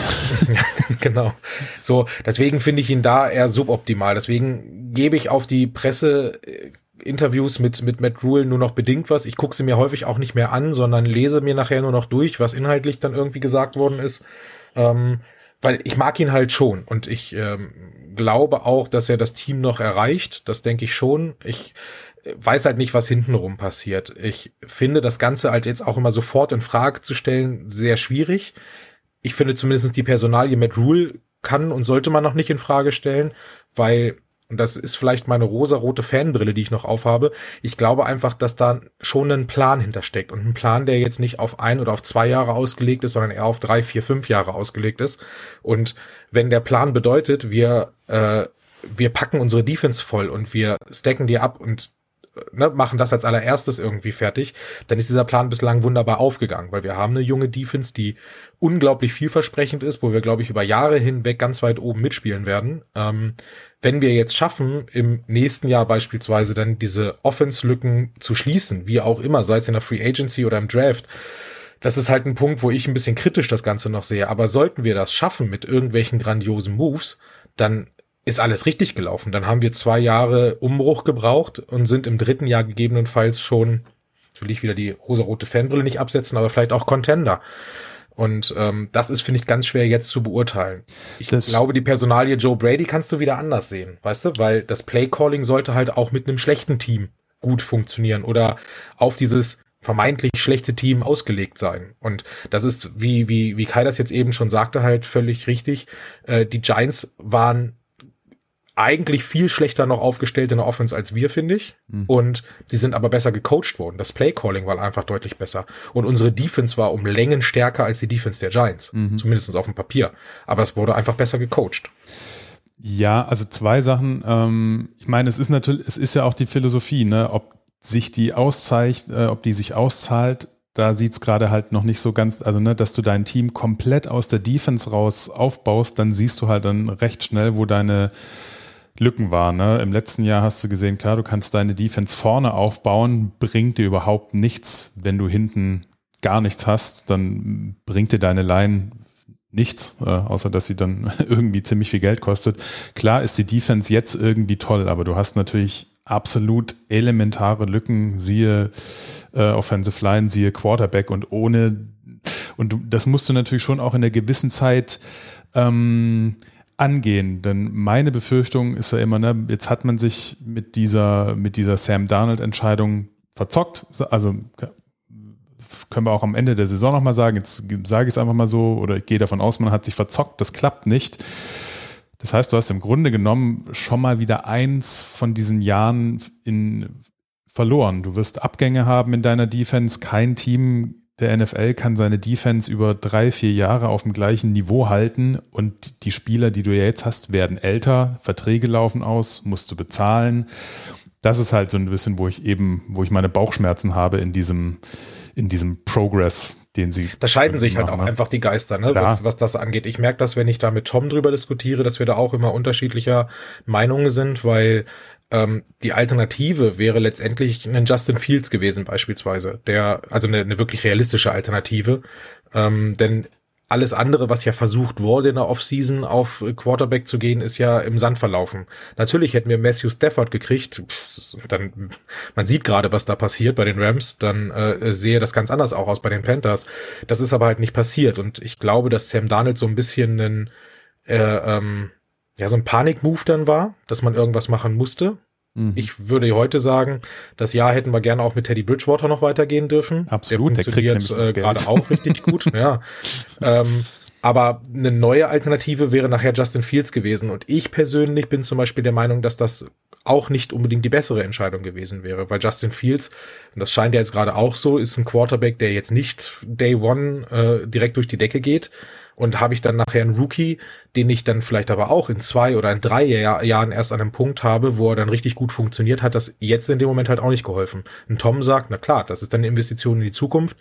Ähm, genau. So, deswegen finde ich ihn da eher suboptimal. Deswegen gebe ich auf die Presse äh, Interviews mit, mit Matt Rule nur noch bedingt was. Ich gucke sie mir häufig auch nicht mehr an, sondern lese mir nachher nur noch durch, was inhaltlich dann irgendwie gesagt worden ist. Ähm, weil ich mag ihn halt schon und ich ähm, glaube auch, dass er das Team noch erreicht. Das denke ich schon. Ich äh, weiß halt nicht, was hintenrum passiert. Ich finde das Ganze halt jetzt auch immer sofort in Frage zu stellen sehr schwierig. Ich finde zumindest die Personalie Matt Rule kann und sollte man noch nicht in Frage stellen, weil und das ist vielleicht meine rosarote Fanbrille, die ich noch aufhabe. Ich glaube einfach, dass da schon ein Plan hintersteckt und ein Plan, der jetzt nicht auf ein oder auf zwei Jahre ausgelegt ist, sondern eher auf drei, vier, fünf Jahre ausgelegt ist. Und wenn der Plan bedeutet, wir äh, wir packen unsere Defense voll und wir stacken die ab und ne, machen das als allererstes irgendwie fertig, dann ist dieser Plan bislang wunderbar aufgegangen, weil wir haben eine junge Defense, die unglaublich vielversprechend ist, wo wir, glaube ich, über Jahre hinweg ganz weit oben mitspielen werden. Ähm, wenn wir jetzt schaffen, im nächsten Jahr beispielsweise dann diese Offense-Lücken zu schließen, wie auch immer, sei es in der Free Agency oder im Draft, das ist halt ein Punkt, wo ich ein bisschen kritisch das Ganze noch sehe. Aber sollten wir das schaffen mit irgendwelchen grandiosen Moves, dann ist alles richtig gelaufen. Dann haben wir zwei Jahre Umbruch gebraucht und sind im dritten Jahr gegebenenfalls schon, jetzt will ich wieder die rosarote Fanbrille nicht absetzen, aber vielleicht auch Contender. Und ähm, das ist, finde ich, ganz schwer jetzt zu beurteilen. Ich das glaube, die Personalie Joe Brady kannst du wieder anders sehen, weißt du? Weil das Playcalling sollte halt auch mit einem schlechten Team gut funktionieren oder auf dieses vermeintlich schlechte Team ausgelegt sein. Und das ist, wie, wie, wie Kai das jetzt eben schon sagte, halt völlig richtig. Äh, die Giants waren eigentlich viel schlechter noch aufgestellt in der Offense als wir, finde ich. Mhm. Und sie sind aber besser gecoacht worden. Das Playcalling war einfach deutlich besser. Und unsere Defense war um Längen stärker als die Defense der Giants. Mhm. Zumindest auf dem Papier. Aber es wurde einfach besser gecoacht. Ja, also zwei Sachen. Ähm, ich meine, es ist natürlich, es ist ja auch die Philosophie, ne, ob sich die auszeichnet, äh, ob die sich auszahlt, da sieht's gerade halt noch nicht so ganz, also ne, dass du dein Team komplett aus der Defense raus aufbaust, dann siehst du halt dann recht schnell, wo deine Lücken waren. Ne? Im letzten Jahr hast du gesehen, klar, du kannst deine Defense vorne aufbauen, bringt dir überhaupt nichts, wenn du hinten gar nichts hast, dann bringt dir deine Line nichts, äh, außer dass sie dann irgendwie ziemlich viel Geld kostet. Klar ist die Defense jetzt irgendwie toll, aber du hast natürlich absolut elementare Lücken, siehe äh, Offensive Line, siehe Quarterback und ohne und das musst du natürlich schon auch in einer gewissen Zeit ähm, angehen. Denn meine Befürchtung ist ja immer, ne, jetzt hat man sich mit dieser, mit dieser Sam Darnold-Entscheidung verzockt. Also können wir auch am Ende der Saison nochmal sagen, jetzt sage ich es einfach mal so, oder ich gehe davon aus, man hat sich verzockt, das klappt nicht. Das heißt, du hast im Grunde genommen schon mal wieder eins von diesen Jahren in, verloren. Du wirst Abgänge haben in deiner Defense. Kein Team der NFL kann seine Defense über drei, vier Jahre auf dem gleichen Niveau halten und die Spieler, die du jetzt hast, werden älter, Verträge laufen aus, musst du bezahlen. Das ist halt so ein bisschen, wo ich eben, wo ich meine Bauchschmerzen habe in diesem, in diesem Progress, den sie. Da scheiden sich halt auch ne? einfach die Geister, ne? was, was das angeht. Ich merke das, wenn ich da mit Tom drüber diskutiere, dass wir da auch immer unterschiedlicher Meinungen sind, weil ähm, die Alternative wäre letztendlich ein Justin Fields gewesen beispielsweise, der also eine, eine wirklich realistische Alternative, ähm, denn alles andere, was ja versucht wurde in der Offseason auf Quarterback zu gehen, ist ja im Sand verlaufen. Natürlich hätten wir Matthew Stafford gekriegt, dann man sieht gerade, was da passiert bei den Rams, dann äh, sehe das ganz anders auch aus bei den Panthers. Das ist aber halt nicht passiert und ich glaube, dass Sam Darnold so ein bisschen ein äh, ähm, ja, so ein Panik-Move dann war, dass man irgendwas machen musste. Mhm. Ich würde heute sagen, das Jahr hätten wir gerne auch mit Teddy Bridgewater noch weitergehen dürfen. Absolut, der funktioniert der äh, gerade auch richtig gut. ja. Ähm, aber eine neue Alternative wäre nachher Justin Fields gewesen. Und ich persönlich bin zum Beispiel der Meinung, dass das auch nicht unbedingt die bessere Entscheidung gewesen wäre, weil Justin Fields, und das scheint ja jetzt gerade auch so, ist ein Quarterback, der jetzt nicht Day One äh, direkt durch die Decke geht, und habe ich dann nachher einen Rookie, den ich dann vielleicht aber auch in zwei oder in drei Jahr, Jahren erst an einem Punkt habe, wo er dann richtig gut funktioniert, hat das jetzt in dem Moment halt auch nicht geholfen. Und Tom sagt, na klar, das ist dann eine Investition in die Zukunft.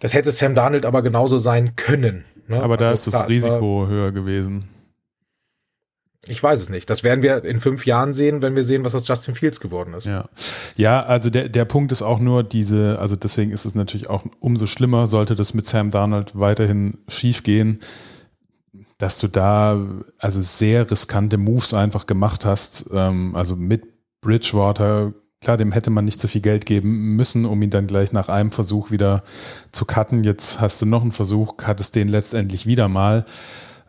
Das hätte Sam Darnold aber genauso sein können. Ne? Aber da also, ist das klar, Risiko höher gewesen. Ich weiß es nicht. Das werden wir in fünf Jahren sehen, wenn wir sehen, was aus Justin Fields geworden ist. Ja, ja also der, der Punkt ist auch nur diese, also deswegen ist es natürlich auch umso schlimmer, sollte das mit Sam Darnold weiterhin schief gehen, dass du da also sehr riskante Moves einfach gemacht hast. Ähm, also mit Bridgewater, klar, dem hätte man nicht so viel Geld geben müssen, um ihn dann gleich nach einem Versuch wieder zu cutten. Jetzt hast du noch einen Versuch, cuttest den letztendlich wieder mal.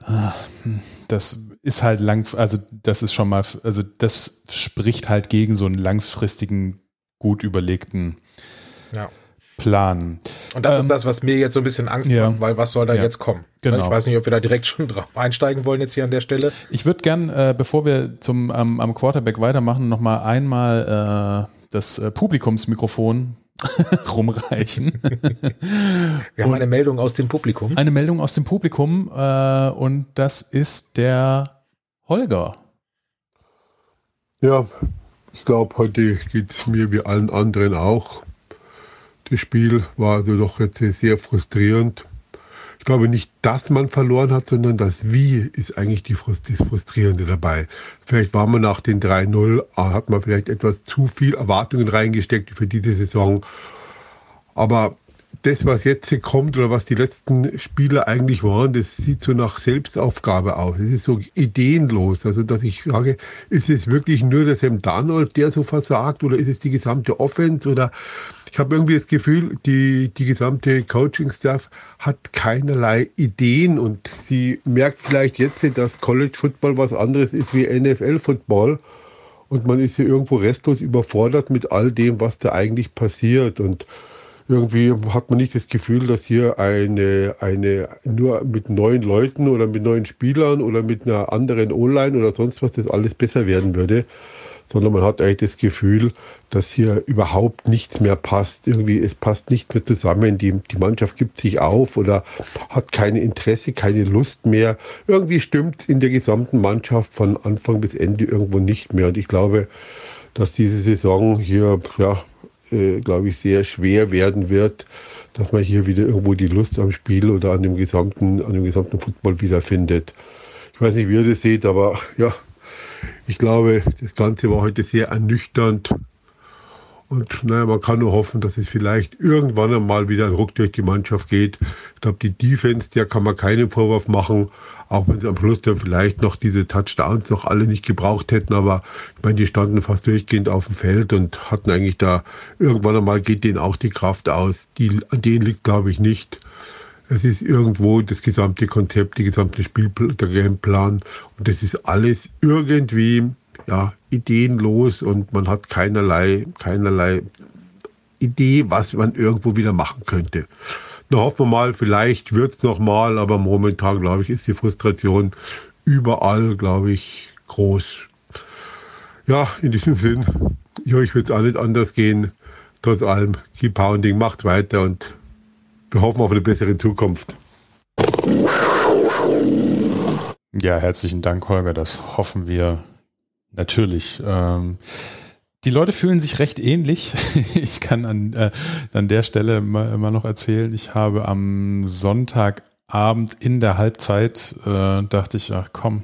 Ah, hm, das ist halt lang, also das ist schon mal, also das spricht halt gegen so einen langfristigen, gut überlegten ja. Plan. Und das ähm, ist das, was mir jetzt so ein bisschen Angst ja. macht, weil was soll da ja, jetzt kommen? Genau. Ich weiß nicht, ob wir da direkt schon drauf einsteigen wollen jetzt hier an der Stelle. Ich würde gern, äh, bevor wir zum ähm, am Quarterback weitermachen, noch mal einmal äh, das äh, Publikumsmikrofon rumreichen. Wir haben eine Meldung aus dem Publikum. Eine Meldung aus dem Publikum äh, und das ist der Holger. Ja, ich glaube, heute geht es mir wie allen anderen auch. Das Spiel war also doch jetzt sehr frustrierend. Ich glaube nicht, dass man verloren hat, sondern das Wie ist eigentlich die Frust das Frustrierende dabei. Vielleicht war man nach den 3-0, ah, hat man vielleicht etwas zu viel Erwartungen reingesteckt für diese Saison. Aber das, was jetzt kommt oder was die letzten Spiele eigentlich waren, das sieht so nach Selbstaufgabe aus. Es ist so ideenlos. Also, dass ich frage, ist es wirklich nur der Sam Darnold, der so versagt oder ist es die gesamte Offense oder ich habe irgendwie das Gefühl, die, die gesamte Coaching-Staff hat keinerlei Ideen und sie merkt vielleicht jetzt, dass College Football was anderes ist wie NFL Football und man ist hier irgendwo restlos überfordert mit all dem, was da eigentlich passiert und irgendwie hat man nicht das Gefühl, dass hier eine, eine nur mit neuen Leuten oder mit neuen Spielern oder mit einer anderen Online oder sonst was das alles besser werden würde, sondern man hat eigentlich das Gefühl, dass hier überhaupt nichts mehr passt. Irgendwie, es passt nicht mehr zusammen. Die, die Mannschaft gibt sich auf oder hat kein Interesse, keine Lust mehr. Irgendwie stimmt es in der gesamten Mannschaft von Anfang bis Ende irgendwo nicht mehr. Und ich glaube, dass diese Saison hier, ja, äh, glaube ich, sehr schwer werden wird, dass man hier wieder irgendwo die Lust am Spiel oder an dem gesamten, an dem gesamten Football wiederfindet. Ich weiß nicht, wie ihr das seht, aber ja, ich glaube, das Ganze war heute sehr ernüchternd. Und naja, man kann nur hoffen, dass es vielleicht irgendwann einmal wieder ein Ruck durch die Mannschaft geht. Ich glaube, die Defense, der kann man keinen Vorwurf machen, auch wenn sie am Schluss dann vielleicht noch diese Touchdowns noch alle nicht gebraucht hätten. Aber ich meine, die standen fast durchgehend auf dem Feld und hatten eigentlich da, irgendwann einmal geht denen auch die Kraft aus. Die, an denen liegt, glaube ich, nicht. Es ist irgendwo das gesamte Konzept, die gesamte Spielplan, der Gameplan und das ist alles irgendwie ja, ideenlos und man hat keinerlei, keinerlei Idee, was man irgendwo wieder machen könnte. Na, hoffen wir mal, vielleicht wird es nochmal, aber momentan, glaube ich, ist die Frustration überall, glaube ich, groß. Ja, in diesem Sinn, ja, ich würde es auch nicht anders gehen. Trotz allem, Keep Pounding macht weiter und wir hoffen auf eine bessere Zukunft. Ja, herzlichen Dank, Holger. Das hoffen wir natürlich. Ähm, die Leute fühlen sich recht ähnlich. Ich kann an, äh, an der Stelle mal, mal noch erzählen, ich habe am Sonntagabend in der Halbzeit, äh, dachte ich, ach komm,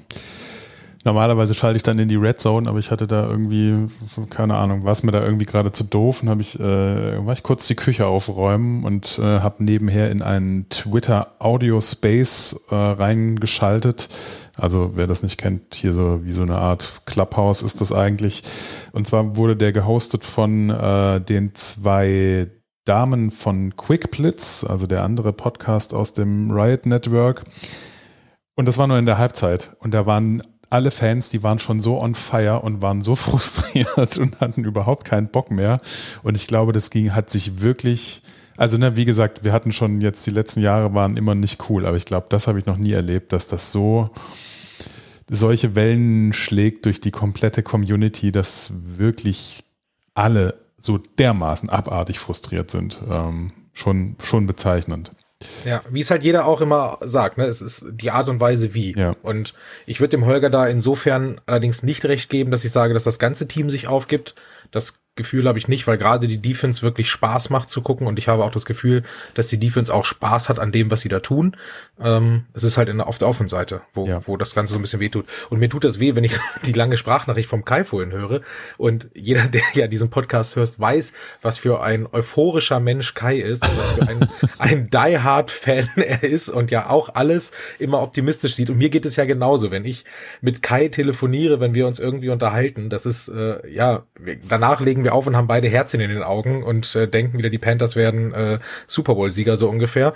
Normalerweise schalte ich dann in die Red Zone, aber ich hatte da irgendwie, keine Ahnung, war es mir da irgendwie gerade zu doof und habe ich, äh, war ich kurz die Küche aufräumen und äh, habe nebenher in einen Twitter Audio Space äh, reingeschaltet. Also wer das nicht kennt, hier so wie so eine Art Clubhouse ist das eigentlich. Und zwar wurde der gehostet von äh, den zwei Damen von QuickBlitz, also der andere Podcast aus dem Riot Network. Und das war nur in der Halbzeit. Und da waren alle Fans, die waren schon so on fire und waren so frustriert und hatten überhaupt keinen Bock mehr. Und ich glaube, das ging, hat sich wirklich, also ne, wie gesagt, wir hatten schon jetzt die letzten Jahre waren immer nicht cool, aber ich glaube, das habe ich noch nie erlebt, dass das so solche Wellen schlägt durch die komplette Community, dass wirklich alle so dermaßen abartig frustriert sind. Ähm, schon, schon bezeichnend. Ja, wie es halt jeder auch immer sagt, ne? Es ist die Art und Weise wie. Ja. Und ich würde dem Holger da insofern allerdings nicht recht geben, dass ich sage, dass das ganze Team sich aufgibt. Das Gefühl habe ich nicht, weil gerade die Defense wirklich Spaß macht zu gucken und ich habe auch das Gefühl, dass die Defense auch Spaß hat an dem, was sie da tun. Ähm, es ist halt in, auf der Offenseite, wo, ja. wo das Ganze so ein bisschen weh tut. Und mir tut das weh, wenn ich die lange Sprachnachricht vom Kai vorhin höre. Und jeder, der ja diesen Podcast hörst, weiß, was für ein euphorischer Mensch Kai ist, was für ein, ein Die-Hard-Fan er ist und ja auch alles immer optimistisch sieht. Und mir geht es ja genauso, wenn ich mit Kai telefoniere, wenn wir uns irgendwie unterhalten, das ist, äh, ja, danach legen wir wir auf und haben beide Herzen in den Augen und äh, denken wieder, die Panthers werden äh, Super Bowl-Sieger so ungefähr.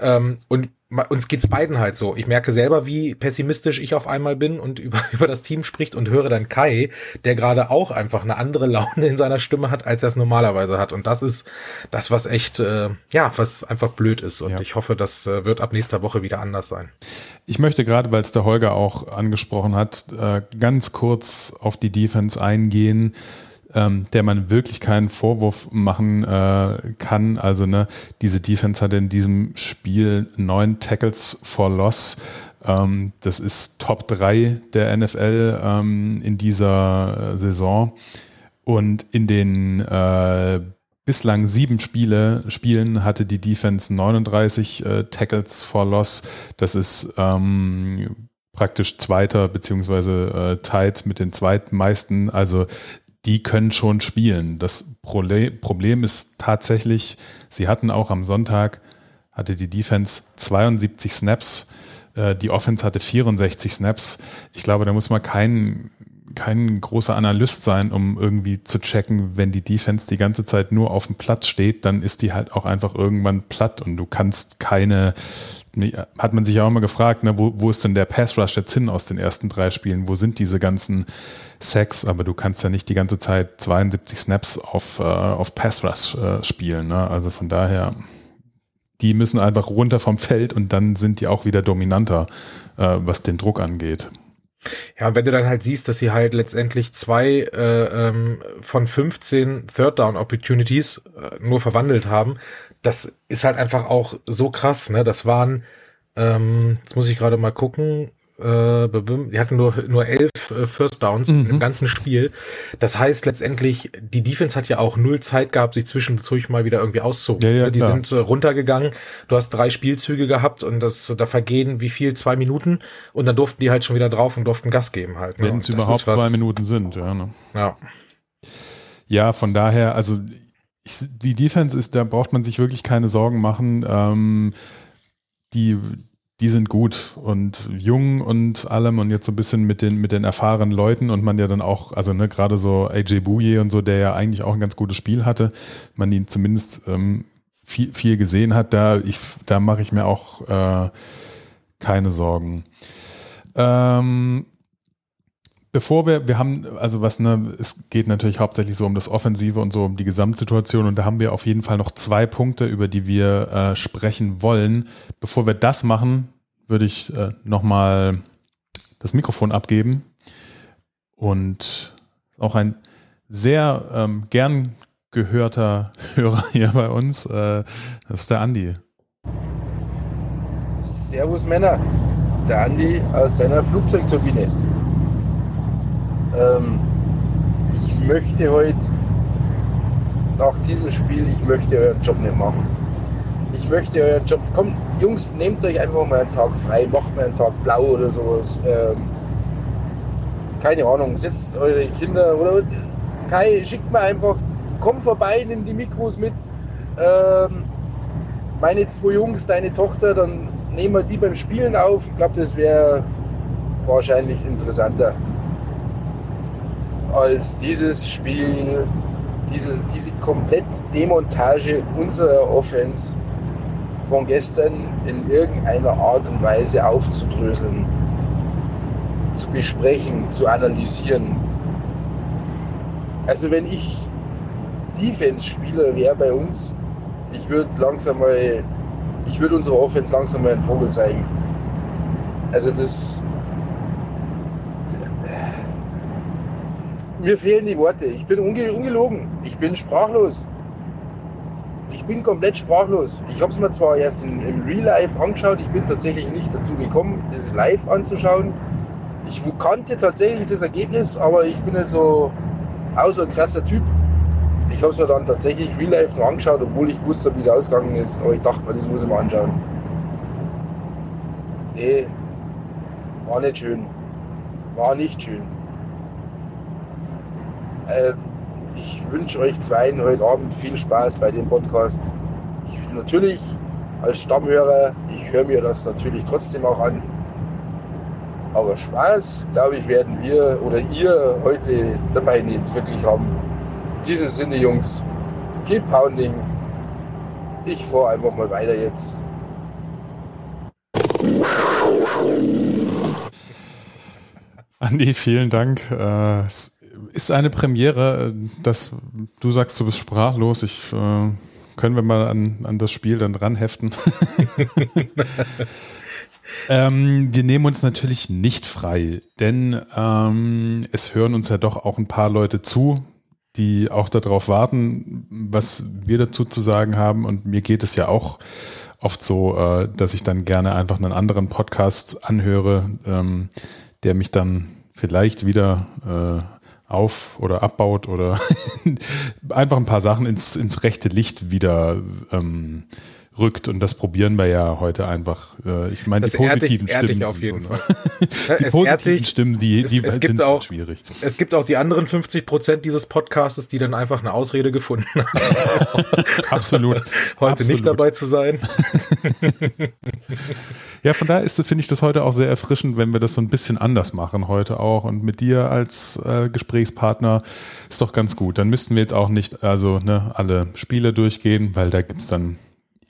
Ähm, und uns geht's beiden halt so. Ich merke selber, wie pessimistisch ich auf einmal bin und über, über das Team spricht und höre dann Kai, der gerade auch einfach eine andere Laune in seiner Stimme hat, als er es normalerweise hat. Und das ist das, was echt, äh, ja, was einfach blöd ist. Und ja. ich hoffe, das äh, wird ab nächster Woche wieder anders sein. Ich möchte gerade, weil es der Holger auch angesprochen hat, äh, ganz kurz auf die Defense eingehen ähm, der man wirklich keinen Vorwurf machen äh, kann. Also ne, diese Defense hat in diesem Spiel neun Tackles for Loss. Ähm, das ist Top 3 der NFL ähm, in dieser äh, Saison. Und in den äh, bislang sieben Spiele, Spielen hatte die Defense 39 äh, Tackles for Loss. Das ist ähm, praktisch Zweiter beziehungsweise äh, tied mit den zweitmeisten. Also die können schon spielen. Das Problem ist tatsächlich, sie hatten auch am Sonntag, hatte die Defense 72 Snaps, äh, die Offense hatte 64 Snaps. Ich glaube, da muss man kein, kein großer Analyst sein, um irgendwie zu checken, wenn die Defense die ganze Zeit nur auf dem Platz steht, dann ist die halt auch einfach irgendwann platt und du kannst keine hat man sich ja auch immer gefragt, ne, wo, wo ist denn der Pass Rush jetzt hin aus den ersten drei Spielen? Wo sind diese ganzen Sacks? Aber du kannst ja nicht die ganze Zeit 72 Snaps auf, äh, auf Pass Rush äh, spielen. Ne? Also von daher, die müssen einfach runter vom Feld und dann sind die auch wieder dominanter, äh, was den Druck angeht. Ja, wenn du dann halt siehst, dass sie halt letztendlich zwei äh, ähm, von 15 Third Down Opportunities äh, nur verwandelt haben, das ist halt einfach auch so krass, ne? Das waren, ähm, jetzt muss ich gerade mal gucken, äh, die hatten nur, nur elf äh, First Downs mhm. im ganzen Spiel. Das heißt letztendlich, die Defense hat ja auch null Zeit gehabt, sich zwischendurch mal wieder irgendwie auszuholen. Ja, ja, die klar. sind äh, runtergegangen. Du hast drei Spielzüge gehabt und das, da vergehen wie viel? Zwei Minuten und dann durften die halt schon wieder drauf und durften Gas geben halt. Ne? Wenn es überhaupt zwei Minuten sind, ja. Ne? Ja. Ja, von daher, also ich, die Defense ist, da braucht man sich wirklich keine Sorgen machen. Ähm, die, die sind gut und jung und allem und jetzt so ein bisschen mit den, mit den erfahrenen Leuten und man ja dann auch, also ne, gerade so AJ Bouye und so, der ja eigentlich auch ein ganz gutes Spiel hatte, man ihn zumindest ähm, viel, viel gesehen hat, da, ich, da mache ich mir auch äh, keine Sorgen. Ähm, bevor wir, wir haben, also was, ne, es geht natürlich hauptsächlich so um das Offensive und so um die Gesamtsituation und da haben wir auf jeden Fall noch zwei Punkte, über die wir äh, sprechen wollen. Bevor wir das machen, würde ich äh, nochmal das Mikrofon abgeben und auch ein sehr ähm, gern gehörter Hörer hier bei uns, äh, das ist der Andi. Servus Männer, der Andi aus seiner Flugzeugturbine. Ähm, ich möchte heute nach diesem Spiel, ich möchte euren Job nicht machen. Ich möchte euren Job. Komm, Jungs, nehmt euch einfach mal einen Tag frei, macht mal einen Tag blau oder sowas. Ähm, keine Ahnung, setzt eure Kinder oder Kai, schickt mir einfach, komm vorbei, nimm die Mikros mit. Ähm, meine zwei Jungs, deine Tochter, dann nehmen wir die beim Spielen auf. Ich glaube, das wäre wahrscheinlich interessanter als dieses Spiel, diese, diese komplett Demontage unserer Offense von gestern in irgendeiner Art und Weise aufzudröseln, zu besprechen, zu analysieren. Also wenn ich Defense-Spieler wäre bei uns, ich würde langsam mal, ich würde unsere Offense langsam mal einen Vogel zeigen. Also das, mir fehlen die Worte. Ich bin unge ungelogen. Ich bin sprachlos. Ich bin komplett sprachlos. Ich habe es mir zwar erst in, im Real Life angeschaut, ich bin tatsächlich nicht dazu gekommen, das live anzuschauen. Ich kannte tatsächlich das Ergebnis, aber ich bin nicht so auch ein krasser Typ. Ich habe es mir dann tatsächlich Real Life noch angeschaut, obwohl ich wusste, wie es ausgegangen ist. Aber ich dachte mir, das muss ich mir anschauen. Nee, war nicht schön. War nicht schön. Äh, ich wünsche euch zweien heute Abend viel Spaß bei dem Podcast. Ich, natürlich als Stammhörer, ich höre mir das natürlich trotzdem auch an. Aber Spaß, glaube ich, werden wir oder ihr heute dabei nicht wirklich haben. In diesem Sinne, Jungs, keep pounding. Ich fahre einfach mal weiter jetzt. Andi, vielen Dank. Äh, ist eine Premiere, dass du sagst, du bist sprachlos. Ich äh, können wir mal an, an das Spiel dann dran heften. ähm, wir nehmen uns natürlich nicht frei, denn ähm, es hören uns ja doch auch ein paar Leute zu, die auch darauf warten, was wir dazu zu sagen haben. Und mir geht es ja auch oft so, äh, dass ich dann gerne einfach einen anderen Podcast anhöre, ähm, der mich dann vielleicht wieder äh, auf oder abbaut oder einfach ein paar Sachen ins, ins rechte Licht wieder ähm, rückt und das probieren wir ja heute einfach. Äh, ich meine, die positiven dich, Stimmen auf jeden so, Fall. die positiven dich, Stimmen, die, die es, es sind auch, schwierig. Es gibt auch die anderen 50 Prozent dieses Podcasts, die dann einfach eine Ausrede gefunden haben. Absolut. heute Absolut. nicht dabei zu sein. ja, von daher ist, finde ich das heute auch sehr erfrischend, wenn wir das so ein bisschen anders machen heute auch und mit dir als äh, Gesprächspartner ist doch ganz gut. Dann müssten wir jetzt auch nicht also ne, alle Spiele durchgehen, weil da gibt's dann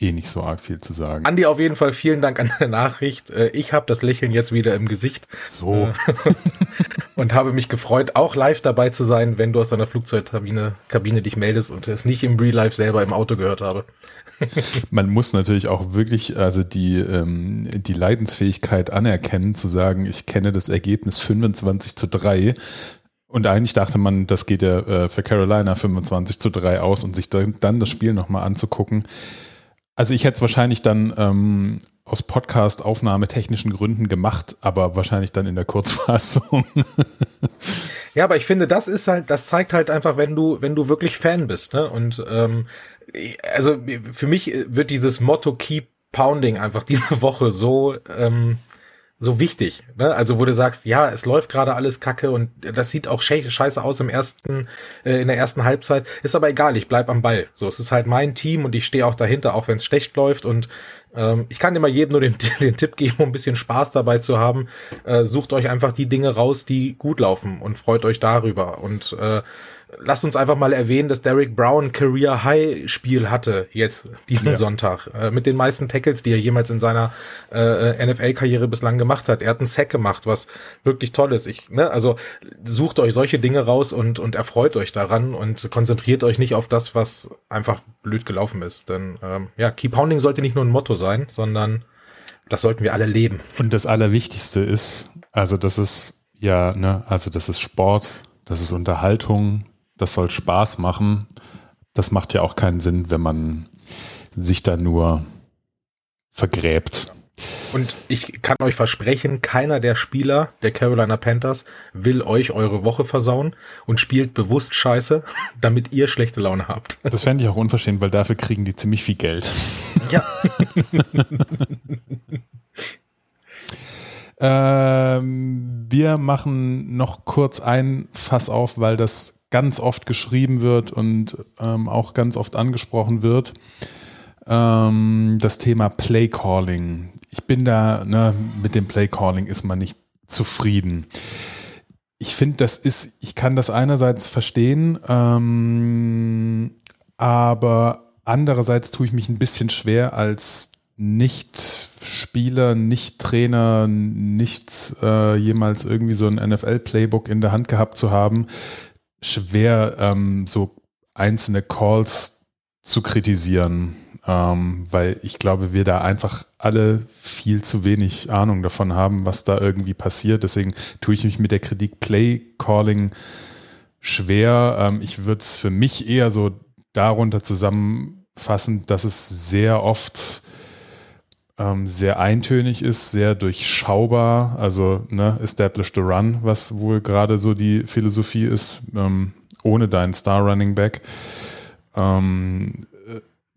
eh nicht so arg viel zu sagen. Andi, auf jeden Fall vielen Dank an deine Nachricht. Äh, ich habe das Lächeln jetzt wieder im Gesicht. So. und habe mich gefreut, auch live dabei zu sein, wenn du aus deiner Flugzeugkabine Kabine dich meldest und es nicht im Real Life selber im Auto gehört habe. Man muss natürlich auch wirklich also die, ähm, die Leidensfähigkeit anerkennen, zu sagen, ich kenne das Ergebnis 25 zu 3. Und eigentlich dachte man, das geht ja äh, für Carolina 25 zu 3 aus und sich dann, dann das Spiel nochmal anzugucken. Also ich hätte es wahrscheinlich dann ähm, aus Podcast-Aufnahmetechnischen Gründen gemacht, aber wahrscheinlich dann in der Kurzfassung. ja, aber ich finde, das ist halt, das zeigt halt einfach, wenn du, wenn du wirklich Fan bist, ne? Und ähm, also für mich wird dieses Motto Keep Pounding einfach diese Woche so ähm, so wichtig. Ne? Also wo du sagst, ja, es läuft gerade alles kacke und das sieht auch scheiße aus im ersten, äh, in der ersten Halbzeit. Ist aber egal, ich bleib am Ball. So, es ist halt mein Team und ich stehe auch dahinter, auch wenn es schlecht läuft. Und ähm, ich kann immer jedem nur den, den Tipp geben, um ein bisschen Spaß dabei zu haben. Äh, sucht euch einfach die Dinge raus, die gut laufen und freut euch darüber. Und äh, lasst uns einfach mal erwähnen, dass Derek Brown Career High Spiel hatte jetzt diesen ja. Sonntag äh, mit den meisten Tackles, die er jemals in seiner äh, NFL-Karriere bislang gemacht hat. Er hat einen Sack gemacht, was wirklich toll ist. Ich, ne, also sucht euch solche Dinge raus und und erfreut euch daran und konzentriert euch nicht auf das, was einfach blöd gelaufen ist. Denn ähm, ja, Keep Pounding sollte nicht nur ein Motto sein, sondern das sollten wir alle leben. Und das Allerwichtigste ist, also das ist ja, ne, also das ist Sport, das ist Unterhaltung, das soll Spaß machen. Das macht ja auch keinen Sinn, wenn man sich da nur vergräbt. Und ich kann euch versprechen, keiner der Spieler der Carolina Panthers will euch eure Woche versauen und spielt bewusst Scheiße, damit ihr schlechte Laune habt. Das fände ich auch unverschämt, weil dafür kriegen die ziemlich viel Geld. Ja. ähm, wir machen noch kurz ein Fass auf, weil das ganz oft geschrieben wird und ähm, auch ganz oft angesprochen wird. Ähm, das Thema Play Calling. Ich bin da, ne, mit dem Play Calling ist man nicht zufrieden. Ich finde, das ist, ich kann das einerseits verstehen, ähm, aber andererseits tue ich mich ein bisschen schwer als nicht-Spieler, Nicht-Trainer, nicht äh, jemals irgendwie so ein NFL-Playbook in der Hand gehabt zu haben, schwer, ähm, so einzelne Calls zu kritisieren, ähm, weil ich glaube, wir da einfach alle viel zu wenig Ahnung davon haben, was da irgendwie passiert. Deswegen tue ich mich mit der Kritik Play Calling schwer. Ähm, ich würde es für mich eher so darunter zusammenfassen, dass es sehr oft ähm, sehr eintönig ist, sehr durchschaubar, also ne, establish the run, was wohl gerade so die Philosophie ist, ähm, ohne deinen Star Running Back. Ähm,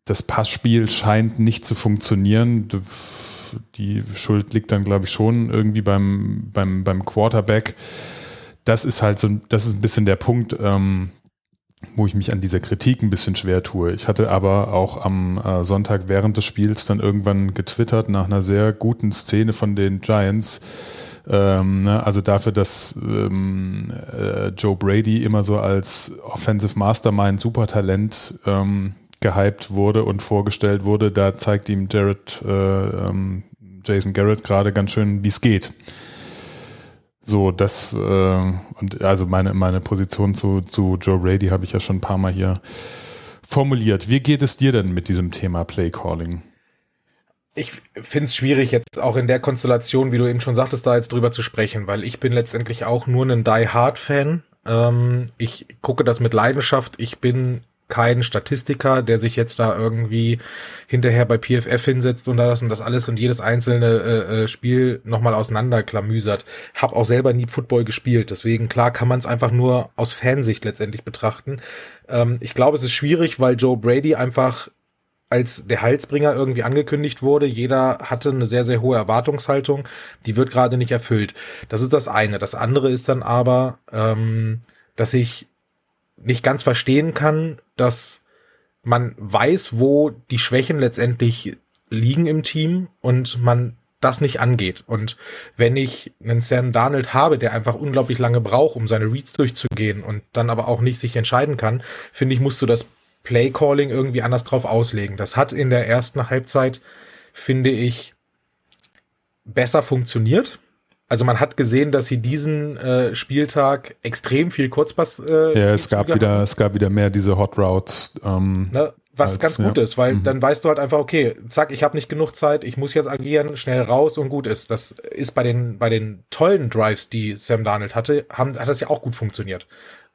das Passspiel scheint nicht zu funktionieren. Die Schuld liegt dann, glaube ich, schon irgendwie beim, beim, beim Quarterback. Das ist halt so, das ist ein bisschen der Punkt, ähm, wo ich mich an dieser Kritik ein bisschen schwer tue. Ich hatte aber auch am äh, Sonntag während des Spiels dann irgendwann getwittert nach einer sehr guten Szene von den Giants. Ähm, ne, also dafür, dass ähm, äh, Joe Brady immer so als Offensive Mastermind Supertalent ähm, gehypt wurde und vorgestellt wurde, da zeigt ihm Jared, äh, ähm, Jason Garrett gerade ganz schön, wie es geht. So, das, äh, und also meine, meine Position zu, zu Joe Brady habe ich ja schon ein paar Mal hier formuliert. Wie geht es dir denn mit diesem Thema Play Calling? Ich finde es schwierig, jetzt auch in der Konstellation, wie du eben schon sagtest, da jetzt drüber zu sprechen, weil ich bin letztendlich auch nur ein Die Hard Fan. Ähm, ich gucke das mit Leidenschaft. Ich bin kein Statistiker, der sich jetzt da irgendwie hinterher bei PFF hinsetzt und das und das alles und jedes einzelne äh, äh, Spiel nochmal auseinanderklamüsert. Hab auch selber nie Football gespielt, deswegen klar kann man es einfach nur aus Fansicht letztendlich betrachten. Ähm, ich glaube, es ist schwierig, weil Joe Brady einfach als der Halsbringer irgendwie angekündigt wurde. Jeder hatte eine sehr, sehr hohe Erwartungshaltung. Die wird gerade nicht erfüllt. Das ist das eine. Das andere ist dann aber, ähm, dass ich nicht ganz verstehen kann, dass man weiß, wo die Schwächen letztendlich liegen im Team und man das nicht angeht. Und wenn ich einen Sam Darnold habe, der einfach unglaublich lange braucht, um seine Reads durchzugehen und dann aber auch nicht sich entscheiden kann, finde ich, musst du das Play Calling irgendwie anders drauf auslegen. Das hat in der ersten Halbzeit, finde ich, besser funktioniert. Also man hat gesehen, dass sie diesen äh, Spieltag extrem viel Kurzpass. Äh, ja, es gab wieder, es gab wieder mehr diese Hot Routes. Ähm, ne? Was als, ganz gut ja. ist, weil mhm. dann weißt du halt einfach, okay, zack, ich habe nicht genug Zeit, ich muss jetzt agieren, schnell raus und gut ist. Das ist bei den bei den tollen Drives, die Sam Darnold hatte, haben, hat das ja auch gut funktioniert.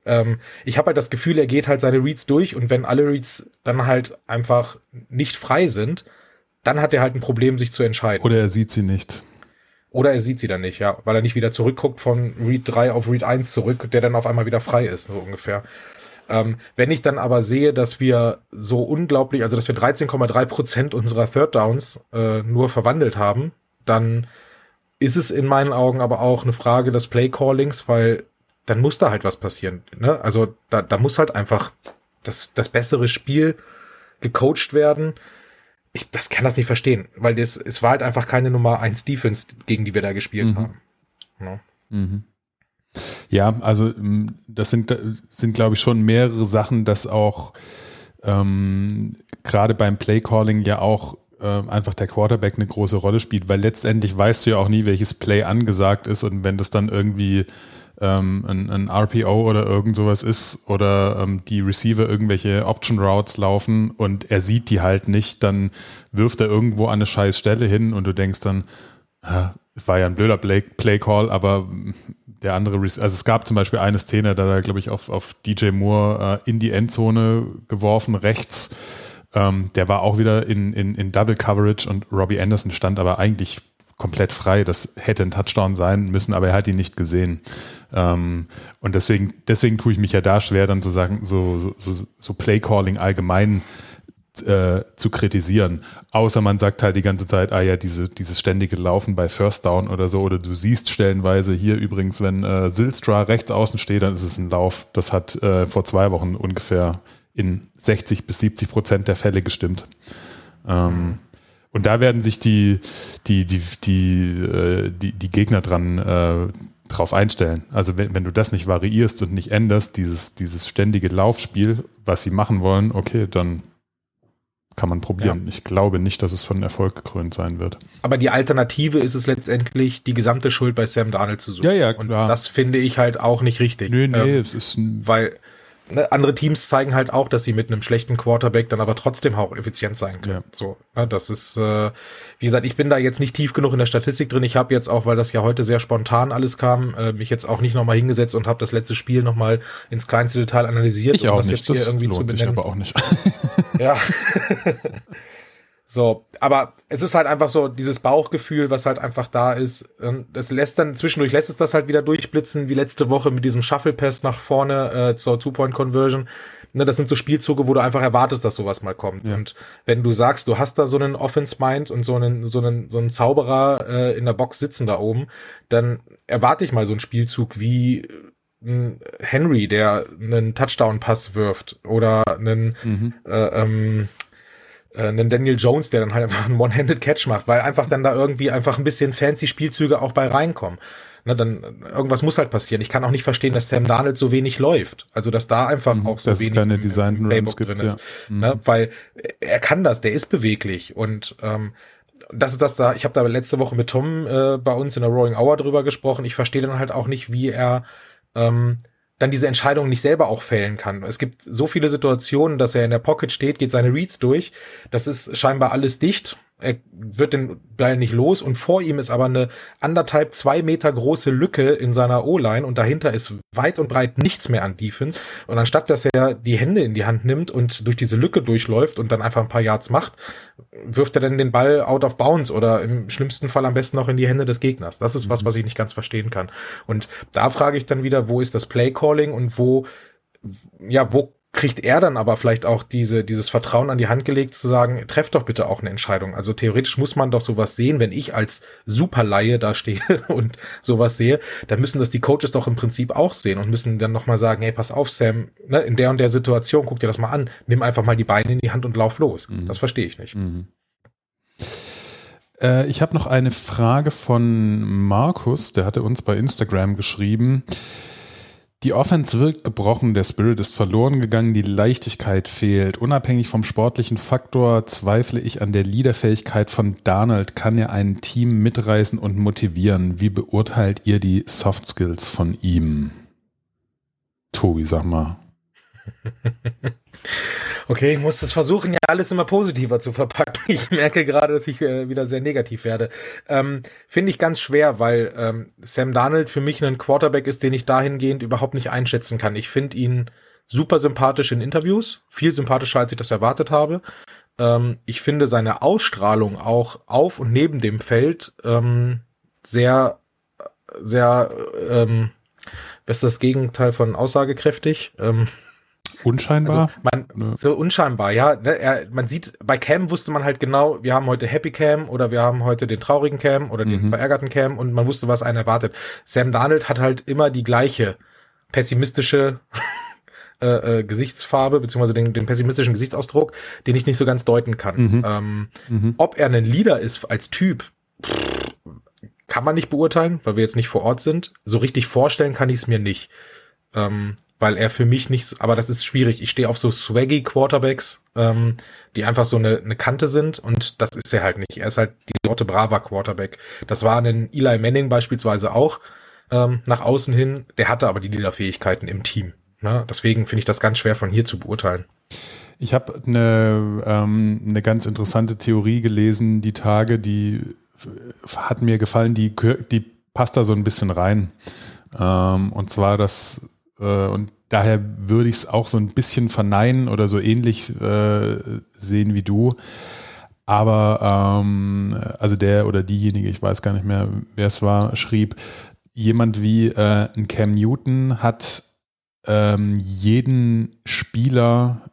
Ähm, ich habe halt das Gefühl, er geht halt seine Reads durch und wenn alle Reads dann halt einfach nicht frei sind, dann hat er halt ein Problem, sich zu entscheiden. Oder er sieht sie nicht. Oder er sieht sie dann nicht, ja, weil er nicht wieder zurückguckt von Read 3 auf Read 1 zurück, der dann auf einmal wieder frei ist, so ungefähr. Ähm, wenn ich dann aber sehe, dass wir so unglaublich, also dass wir 13,3 Prozent unserer Third Downs äh, nur verwandelt haben, dann ist es in meinen Augen aber auch eine Frage des Play Callings, weil dann muss da halt was passieren. Ne? Also da, da muss halt einfach das, das bessere Spiel gecoacht werden ich das kann das nicht verstehen, weil das, es war halt einfach keine Nummer eins Defense, gegen die wir da gespielt mhm. haben. Ja. Mhm. Ja, also mm, das sind, sind glaube ich, schon mehrere Sachen, dass auch ähm, gerade beim Playcalling ja auch äh, einfach der Quarterback eine große Rolle spielt, weil letztendlich weißt du ja auch nie, welches Play angesagt ist und wenn das dann irgendwie ähm, ein, ein, RPO oder irgend sowas ist oder ähm, die Receiver irgendwelche Option Routes laufen und er sieht die halt nicht, dann wirft er irgendwo an eine scheiß Stelle hin und du denkst dann, es war ja ein blöder Play, Play Call, aber der andere, also es gab zum Beispiel eine Szene, da er, glaube ich, auf, auf DJ Moore äh, in die Endzone geworfen, rechts. Ähm, der war auch wieder in, in, in Double Coverage und Robbie Anderson stand aber eigentlich komplett frei. Das hätte ein Touchdown sein müssen, aber er hat ihn nicht gesehen. Ähm, und deswegen, deswegen tue ich mich ja da schwer, dann zu sagen, so, so, so, so Play-Calling allgemein äh, zu kritisieren. Außer man sagt halt die ganze Zeit, ah ja, diese, dieses ständige Laufen bei First Down oder so, oder du siehst stellenweise hier übrigens, wenn äh, Silstra rechts außen steht, dann ist es ein Lauf. Das hat äh, vor zwei Wochen ungefähr in 60 bis 70 Prozent der Fälle gestimmt. Ähm, und da werden sich die, die, die, die, äh, die, die Gegner dran äh, drauf einstellen. Also wenn, wenn du das nicht variierst und nicht änderst, dieses, dieses ständige Laufspiel, was sie machen wollen, okay, dann kann man probieren. Ja. Ich glaube nicht, dass es von Erfolg gekrönt sein wird. Aber die Alternative ist es letztendlich, die gesamte Schuld bei Sam Darnold zu suchen. Ja, ja, klar. Und das finde ich halt auch nicht richtig. Nee, nee, ähm, es ist ein weil ne, andere Teams zeigen halt auch, dass sie mit einem schlechten Quarterback dann aber trotzdem auch effizient sein können. Ja. So, ne, das ist, äh, wie gesagt, ich bin da jetzt nicht tief genug in der Statistik drin. Ich habe jetzt auch, weil das ja heute sehr spontan alles kam, äh, mich jetzt auch nicht nochmal hingesetzt und habe das letzte Spiel nochmal ins kleinste Detail analysiert. Ich auch um nicht. Jetzt hier irgendwie lohnt zu sich aber auch nicht. ja. So, aber es ist halt einfach so dieses Bauchgefühl, was halt einfach da ist. Das lässt dann zwischendurch lässt es das halt wieder durchblitzen, wie letzte Woche mit diesem Shuffle Pass nach vorne äh, zur Two-Point-Conversion. Ne, das sind so Spielzüge, wo du einfach erwartest, dass sowas mal kommt. Ja. Und wenn du sagst, du hast da so einen Offense-Mind und so einen, so einen, so einen Zauberer äh, in der Box sitzen da oben, dann erwarte ich mal so einen Spielzug wie ein Henry, der einen Touchdown-Pass wirft oder einen mhm. äh, ähm, äh, einen Daniel Jones, der dann halt einfach einen One-Handed Catch macht, weil einfach dann da irgendwie einfach ein bisschen fancy Spielzüge auch bei reinkommen. Na, dann irgendwas muss halt passieren. Ich kann auch nicht verstehen, dass Sam Darnold so wenig läuft. Also dass da einfach mhm, auch so wenig keine Design Runs gibt, drin ist. Ja. Mhm. Na, weil er kann das, der ist beweglich und ähm, das ist das da. Ich habe da letzte Woche mit Tom äh, bei uns in der Rolling Hour drüber gesprochen. Ich verstehe dann halt auch nicht, wie er ähm, dann diese Entscheidung nicht selber auch fällen kann. Es gibt so viele Situationen, dass er in der Pocket steht, geht seine Reads durch. Das ist scheinbar alles dicht er wird den Ball nicht los und vor ihm ist aber eine anderthalb, zwei Meter große Lücke in seiner O-Line und dahinter ist weit und breit nichts mehr an Defense. Und anstatt, dass er die Hände in die Hand nimmt und durch diese Lücke durchläuft und dann einfach ein paar Yards macht, wirft er dann den Ball out of bounds oder im schlimmsten Fall am besten noch in die Hände des Gegners. Das ist was, mhm. was ich nicht ganz verstehen kann. Und da frage ich dann wieder, wo ist das Play Calling und wo, ja, wo kriegt er dann aber vielleicht auch diese, dieses Vertrauen an die Hand gelegt zu sagen, treff doch bitte auch eine Entscheidung. Also theoretisch muss man doch sowas sehen, wenn ich als Superlaie da stehe und sowas sehe, dann müssen das die Coaches doch im Prinzip auch sehen und müssen dann nochmal sagen, hey, pass auf, Sam, ne, in der und der Situation, guck dir das mal an, nimm einfach mal die Beine in die Hand und lauf los. Mhm. Das verstehe ich nicht. Mhm. Äh, ich habe noch eine Frage von Markus, der hatte uns bei Instagram geschrieben. Die Offense wirkt gebrochen, der Spirit ist verloren gegangen, die Leichtigkeit fehlt. Unabhängig vom sportlichen Faktor zweifle ich an der Leaderfähigkeit von Darnold. Kann er ein Team mitreißen und motivieren? Wie beurteilt ihr die Soft Skills von ihm? Tobi, sag mal. Okay, ich muss das versuchen, ja alles immer positiver zu verpacken. Ich merke gerade, dass ich äh, wieder sehr negativ werde. Ähm, Finde ich ganz schwer, weil ähm, Sam Darnold für mich ein Quarterback ist, den ich dahingehend überhaupt nicht einschätzen kann. Ich finde ihn super sympathisch in Interviews, viel sympathischer, als ich das erwartet habe. Ähm, ich finde seine Ausstrahlung auch auf und neben dem Feld ähm, sehr, sehr, ähm, was ist das Gegenteil von aussagekräftig? Unscheinbar? Also man, So unscheinbar, ja. Ne, er, man sieht, bei Cam wusste man halt genau, wir haben heute Happy Cam oder wir haben heute den traurigen Cam oder den mhm. verärgerten Cam und man wusste, was einen erwartet. Sam Darnold hat halt immer die gleiche pessimistische äh, äh, Gesichtsfarbe, beziehungsweise den, den pessimistischen Gesichtsausdruck, den ich nicht so ganz deuten kann. Mhm. Ähm, mhm. Ob er ein Leader ist als Typ, pff, kann man nicht beurteilen, weil wir jetzt nicht vor Ort sind. So richtig vorstellen kann ich es mir nicht. Ähm, weil er für mich nicht, aber das ist schwierig. Ich stehe auf so swaggy Quarterbacks, ähm, die einfach so eine, eine Kante sind und das ist er halt nicht. Er ist halt die Sorte braver Quarterback. Das war ein Eli Manning beispielsweise auch ähm, nach außen hin. Der hatte aber die Leaderfähigkeiten im Team. Ne? Deswegen finde ich das ganz schwer von hier zu beurteilen. Ich habe eine, ähm, eine ganz interessante Theorie gelesen, die Tage, die hat mir gefallen, die, die passt da so ein bisschen rein. Ähm, und zwar, dass und daher würde ich es auch so ein bisschen verneinen oder so ähnlich äh, sehen wie du. Aber ähm, also der oder diejenige, ich weiß gar nicht mehr, wer es war, schrieb, jemand wie äh, ein Cam Newton hat ähm, jeden Spieler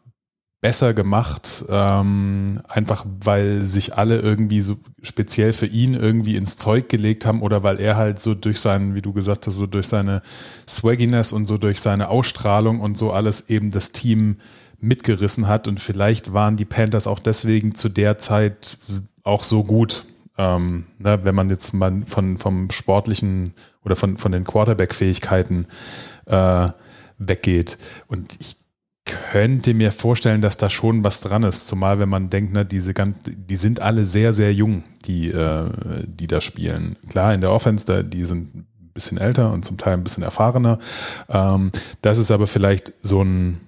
besser gemacht, ähm, einfach weil sich alle irgendwie so speziell für ihn irgendwie ins Zeug gelegt haben oder weil er halt so durch seinen, wie du gesagt hast, so durch seine Swagginess und so durch seine Ausstrahlung und so alles eben das Team mitgerissen hat und vielleicht waren die Panthers auch deswegen zu der Zeit auch so gut. Ähm, ne, wenn man jetzt mal von, vom sportlichen oder von, von den Quarterback-Fähigkeiten äh, weggeht. Und ich könnte mir vorstellen, dass da schon was dran ist, zumal wenn man denkt, ne, diese ganz, die sind alle sehr, sehr jung, die, äh, die da spielen. Klar, in der Offense, da, die sind ein bisschen älter und zum Teil ein bisschen erfahrener. Ähm, das ist aber vielleicht so ein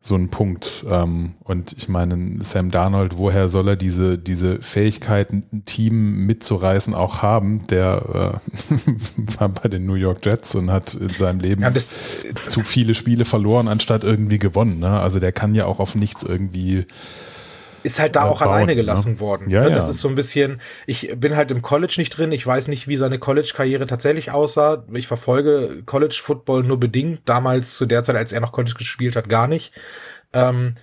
so ein Punkt. Ähm, und ich meine, Sam Darnold, woher soll er diese, diese Fähigkeiten, ein Team mitzureißen, auch haben? Der äh, war bei den New York Jets und hat in seinem Leben ja, zu viele Spiele verloren, anstatt irgendwie gewonnen. Ne? Also der kann ja auch auf nichts irgendwie ist halt da auch bauen, alleine ne? gelassen ne? worden. Ja, ne? Das ja. ist so ein bisschen, ich bin halt im College nicht drin, ich weiß nicht, wie seine College-Karriere tatsächlich aussah. Ich verfolge College-Football nur bedingt, damals zu der Zeit, als er noch College gespielt hat, gar nicht. Ähm,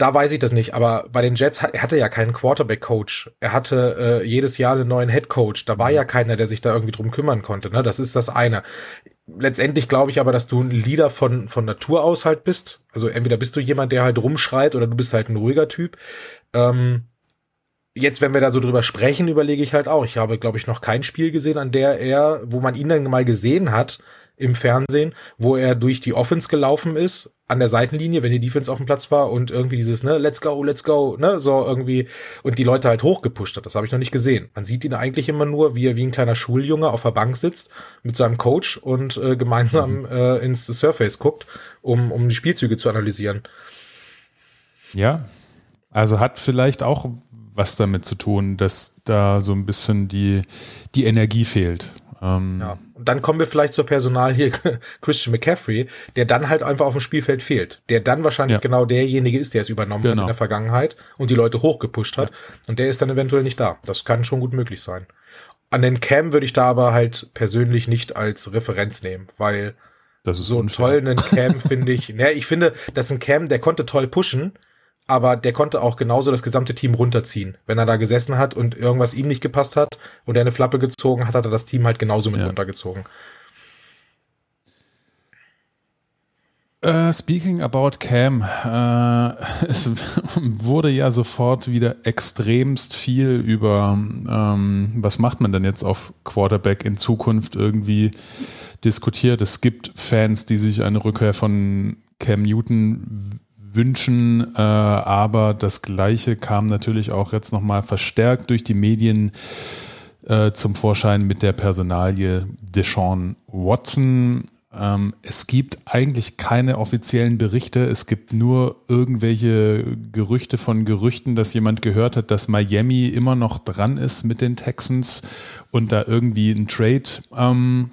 da weiß ich das nicht, aber bei den Jets, er hatte ja keinen Quarterback-Coach. Er hatte äh, jedes Jahr einen neuen Head-Coach. Da war ja keiner, der sich da irgendwie drum kümmern konnte. Ne? Das ist das eine. Letztendlich glaube ich aber, dass du ein Leader von, von Natur aus halt bist. Also entweder bist du jemand, der halt rumschreit oder du bist halt ein ruhiger Typ. Ähm, jetzt, wenn wir da so drüber sprechen, überlege ich halt auch. Ich habe, glaube ich, noch kein Spiel gesehen, an der er, wo man ihn dann mal gesehen hat im Fernsehen, wo er durch die Offense gelaufen ist, an der Seitenlinie, wenn die Defense auf dem Platz war und irgendwie dieses, ne, let's go, let's go, ne, so irgendwie und die Leute halt hochgepusht hat. Das habe ich noch nicht gesehen. Man sieht ihn eigentlich immer nur, wie er wie ein kleiner Schuljunge auf der Bank sitzt mit seinem Coach und äh, gemeinsam mhm. äh, ins Surface guckt, um, um die Spielzüge zu analysieren. Ja, also hat vielleicht auch was damit zu tun, dass da so ein bisschen die, die Energie fehlt. Ähm ja. Und dann kommen wir vielleicht zur Personal hier Christian McCaffrey, der dann halt einfach auf dem Spielfeld fehlt. Der dann wahrscheinlich ja. genau derjenige ist, der es übernommen genau. hat in der Vergangenheit und die Leute hochgepusht hat. Ja. Und der ist dann eventuell nicht da. Das kann schon gut möglich sein. An den Cam würde ich da aber halt persönlich nicht als Referenz nehmen, weil so einen tollen Cam finde ich, ne, ich finde, dass ein Cam, der konnte toll pushen, aber der konnte auch genauso das gesamte Team runterziehen. Wenn er da gesessen hat und irgendwas ihm nicht gepasst hat und er eine Flappe gezogen hat, hat er das Team halt genauso mit ja. runtergezogen. Uh, speaking about Cam, uh, es wurde ja sofort wieder extremst viel über, um, ähm, was macht man denn jetzt auf Quarterback in Zukunft irgendwie diskutiert. Es gibt Fans, die sich eine Rückkehr von Cam Newton wünschen, äh, aber das Gleiche kam natürlich auch jetzt nochmal verstärkt durch die Medien äh, zum Vorschein mit der Personalie Deshaun Watson. Ähm, es gibt eigentlich keine offiziellen Berichte. Es gibt nur irgendwelche Gerüchte von Gerüchten, dass jemand gehört hat, dass Miami immer noch dran ist mit den Texans und da irgendwie ein Trade ähm,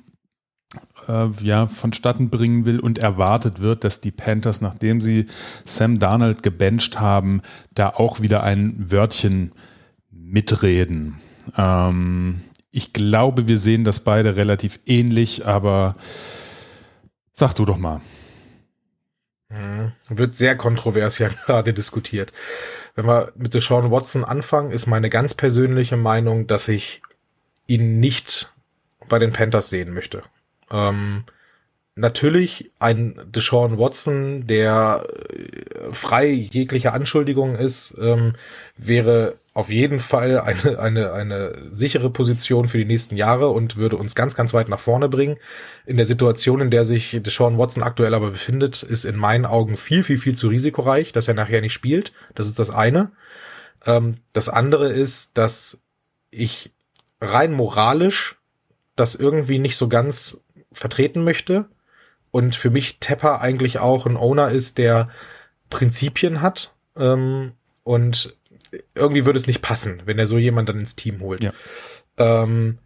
äh, ja, vonstatten bringen will und erwartet wird, dass die Panthers, nachdem sie Sam Darnold gebencht haben, da auch wieder ein Wörtchen mitreden. Ähm, ich glaube, wir sehen das beide relativ ähnlich, aber sag du doch mal. Hm, wird sehr kontrovers ja gerade diskutiert. Wenn wir mit Deshaun Watson anfangen, ist meine ganz persönliche Meinung, dass ich ihn nicht bei den Panthers sehen möchte. Ähm, natürlich ein Deshaun Watson, der äh, frei jeglicher Anschuldigungen ist, ähm, wäre auf jeden Fall eine, eine, eine sichere Position für die nächsten Jahre und würde uns ganz, ganz weit nach vorne bringen. In der Situation, in der sich Deshaun Watson aktuell aber befindet, ist in meinen Augen viel, viel, viel zu risikoreich, dass er nachher nicht spielt. Das ist das eine. Ähm, das andere ist, dass ich rein moralisch das irgendwie nicht so ganz vertreten möchte und für mich Tepper eigentlich auch ein Owner ist, der Prinzipien hat ähm, und irgendwie würde es nicht passen, wenn er so jemand dann ins Team holt. Ja. Ähm,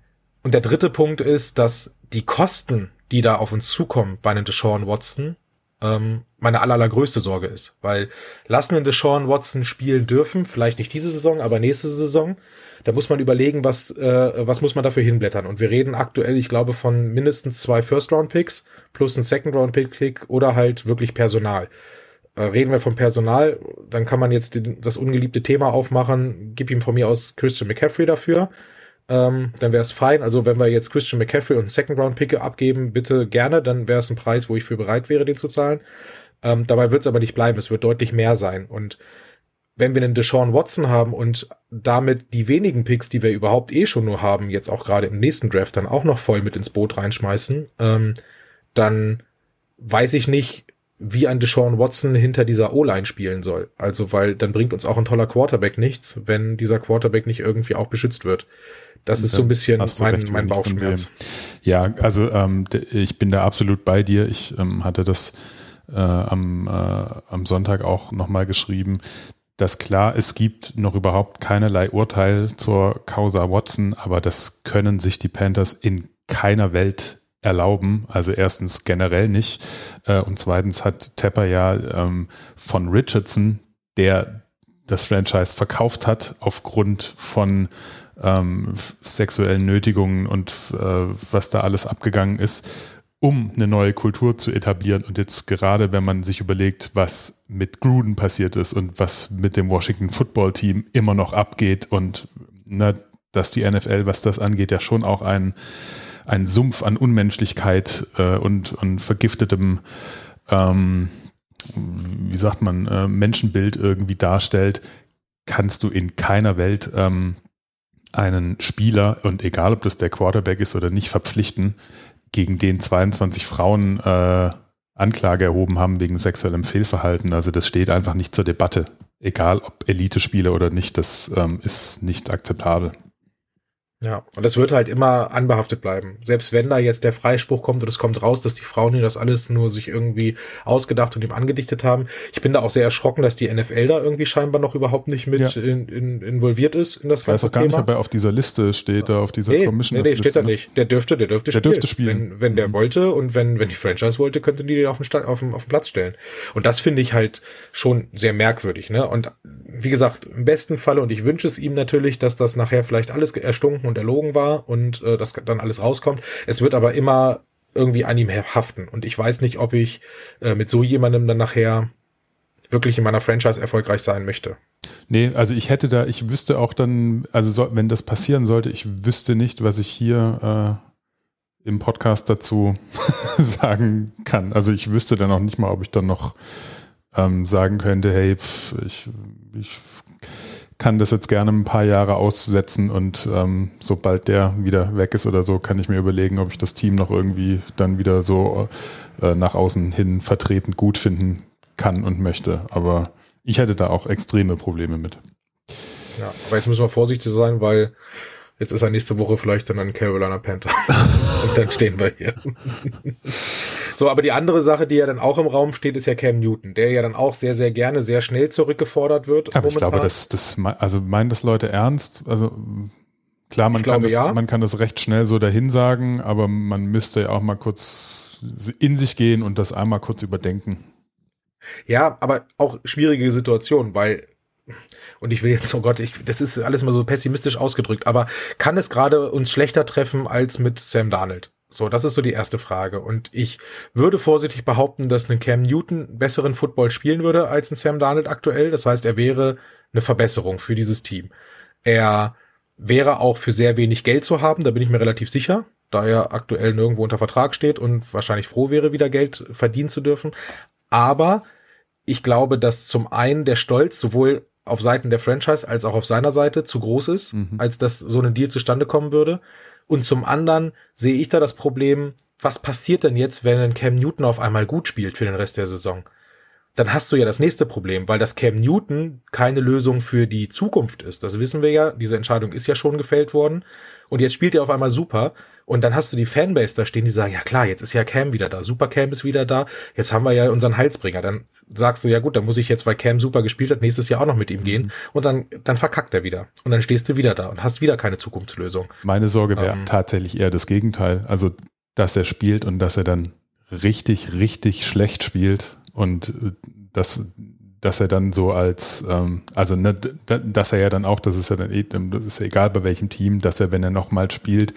und der dritte Punkt ist, dass die Kosten, die da auf uns zukommen bei einem Deshaun Watson, ähm, meine aller, allergrößte Sorge ist. Weil lassen einen Deshaun Watson spielen dürfen, vielleicht nicht diese Saison, aber nächste Saison, da muss man überlegen, was, äh, was muss man dafür hinblättern. Und wir reden aktuell, ich glaube, von mindestens zwei First-Round-Picks plus ein Second-Round-Pick oder halt wirklich Personal. Äh, reden wir vom Personal, dann kann man jetzt den, das ungeliebte Thema aufmachen, gib ihm von mir aus Christian McCaffrey dafür. Ähm, dann wäre es fein. Also wenn wir jetzt Christian McCaffrey und Second-Round-Pick abgeben, bitte gerne, dann wäre es ein Preis, wo ich für bereit wäre, den zu zahlen. Ähm, dabei wird es aber nicht bleiben, es wird deutlich mehr sein. Und wenn wir einen Deshaun Watson haben und damit die wenigen Picks, die wir überhaupt eh schon nur haben, jetzt auch gerade im nächsten Draft dann auch noch voll mit ins Boot reinschmeißen, ähm, dann weiß ich nicht, wie ein Deshaun Watson hinter dieser O-Line spielen soll. Also, weil dann bringt uns auch ein toller Quarterback nichts, wenn dieser Quarterback nicht irgendwie auch beschützt wird. Das ist so ein bisschen mein, recht, mein Bauchschmerz. Ja, also ähm, ich bin da absolut bei dir. Ich ähm, hatte das äh, am, äh, am Sonntag auch nochmal geschrieben, dass klar, es gibt noch überhaupt keinerlei Urteil zur Causa Watson, aber das können sich die Panthers in keiner Welt erlauben. Also erstens generell nicht. Äh, und zweitens hat Tepper ja ähm, von Richardson, der das Franchise verkauft hat, aufgrund von ähm, sexuellen Nötigungen und äh, was da alles abgegangen ist, um eine neue Kultur zu etablieren. Und jetzt gerade, wenn man sich überlegt, was mit Gruden passiert ist und was mit dem Washington Football Team immer noch abgeht und na, dass die NFL, was das angeht, ja schon auch ein, ein Sumpf an Unmenschlichkeit äh, und, und vergiftetem, ähm, wie sagt man, äh, Menschenbild irgendwie darstellt, kannst du in keiner Welt ähm, einen Spieler, und egal ob das der Quarterback ist oder nicht, verpflichten, gegen den 22 Frauen äh, Anklage erhoben haben wegen sexuellem Fehlverhalten. Also das steht einfach nicht zur Debatte. Egal ob Elite-Spieler oder nicht, das ähm, ist nicht akzeptabel. Ja, und das wird halt immer anbehaftet bleiben. Selbst wenn da jetzt der Freispruch kommt und es kommt raus, dass die Frauen hier das alles nur sich irgendwie ausgedacht und ihm angedichtet haben. Ich bin da auch sehr erschrocken, dass die NFL da irgendwie scheinbar noch überhaupt nicht mit ja. in, in, involviert ist in das ganze Thema. Ich weiß auch gar Thema. nicht, ob er auf dieser Liste steht, da auf dieser nee, Commission. Nee, nee, steht da nicht. Der dürfte, der dürfte der spielen. Dürfte spielen. Wenn, wenn der mhm. wollte und wenn, wenn die Franchise wollte, könnten die den auf den, Stand, auf den, auf den Platz stellen. Und das finde ich halt schon sehr merkwürdig, ne? Und wie gesagt, im besten Falle, und ich wünsche es ihm natürlich, dass das nachher vielleicht alles erstunken und erlogen war und äh, das dann alles rauskommt. Es wird aber immer irgendwie an ihm haften. Und ich weiß nicht, ob ich äh, mit so jemandem dann nachher wirklich in meiner Franchise erfolgreich sein möchte. Nee, also ich hätte da, ich wüsste auch dann, also so, wenn das passieren sollte, ich wüsste nicht, was ich hier äh, im Podcast dazu sagen kann. Also ich wüsste dann auch nicht mal, ob ich dann noch ähm, sagen könnte, hey, pf, ich, ich kann das jetzt gerne ein paar Jahre aussetzen und ähm, sobald der wieder weg ist oder so, kann ich mir überlegen, ob ich das Team noch irgendwie dann wieder so äh, nach außen hin vertreten gut finden kann und möchte. Aber ich hätte da auch extreme Probleme mit. Ja, aber jetzt müssen wir vorsichtig sein, weil jetzt ist er nächste Woche vielleicht dann ein Carolina Panther. und dann stehen wir hier. So, aber die andere Sache, die ja dann auch im Raum steht, ist ja Cam Newton, der ja dann auch sehr, sehr gerne, sehr schnell zurückgefordert wird. Aber momentan. ich glaube, das, das, also meinen das Leute ernst? Also klar, man, kann das, ja. man kann das recht schnell so dahin sagen, aber man müsste ja auch mal kurz in sich gehen und das einmal kurz überdenken. Ja, aber auch schwierige Situation, weil und ich will jetzt, oh Gott, ich, das ist alles mal so pessimistisch ausgedrückt, aber kann es gerade uns schlechter treffen als mit Sam Darnold? So, das ist so die erste Frage. Und ich würde vorsichtig behaupten, dass ein Cam Newton besseren Football spielen würde als ein Sam Darnold aktuell. Das heißt, er wäre eine Verbesserung für dieses Team. Er wäre auch für sehr wenig Geld zu haben, da bin ich mir relativ sicher. da er aktuell nirgendwo unter Vertrag steht und wahrscheinlich froh wäre, wieder Geld verdienen zu dürfen. Aber ich glaube, dass zum einen der Stolz sowohl auf Seiten der Franchise als auch auf seiner Seite zu groß ist, mhm. als dass so ein Deal zustande kommen würde. Und zum anderen sehe ich da das Problem, was passiert denn jetzt, wenn ein Cam Newton auf einmal gut spielt für den Rest der Saison? Dann hast du ja das nächste Problem, weil das Cam Newton keine Lösung für die Zukunft ist. Das wissen wir ja. Diese Entscheidung ist ja schon gefällt worden. Und jetzt spielt er auf einmal super. Und dann hast du die Fanbase da stehen, die sagen, ja klar, jetzt ist ja Cam wieder da. Super Cam ist wieder da. Jetzt haben wir ja unseren Halsbringer. Dann sagst du, ja gut, dann muss ich jetzt, weil Cam super gespielt hat, nächstes Jahr auch noch mit ihm gehen. Mhm. Und dann, dann verkackt er wieder. Und dann stehst du wieder da und hast wieder keine Zukunftslösung. Meine Sorge wäre ähm, tatsächlich eher das Gegenteil. Also, dass er spielt und dass er dann richtig, richtig schlecht spielt und äh, dass, dass er dann so als, ähm, also ne, dass er ja dann auch, das ist ja dann eh, das ist ja egal bei welchem Team, dass er, wenn er nochmal spielt,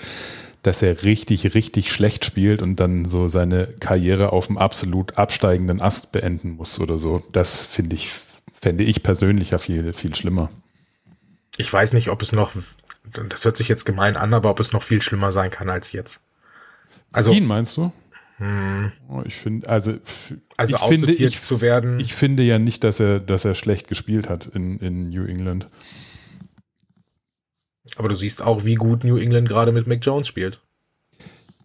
dass er richtig, richtig schlecht spielt und dann so seine Karriere auf dem absolut absteigenden Ast beenden muss oder so. Das finde ich, fände ich persönlich ja viel, viel schlimmer. Ich weiß nicht, ob es noch, das hört sich jetzt gemein an, aber ob es noch viel schlimmer sein kann als jetzt. Also. Ihn meinst du? Hm. Oh, ich finde, also, also ich finde, ich, zu werden. Ich finde ja nicht, dass er, dass er schlecht gespielt hat in, in New England. Aber du siehst auch, wie gut New England gerade mit Mac Jones spielt.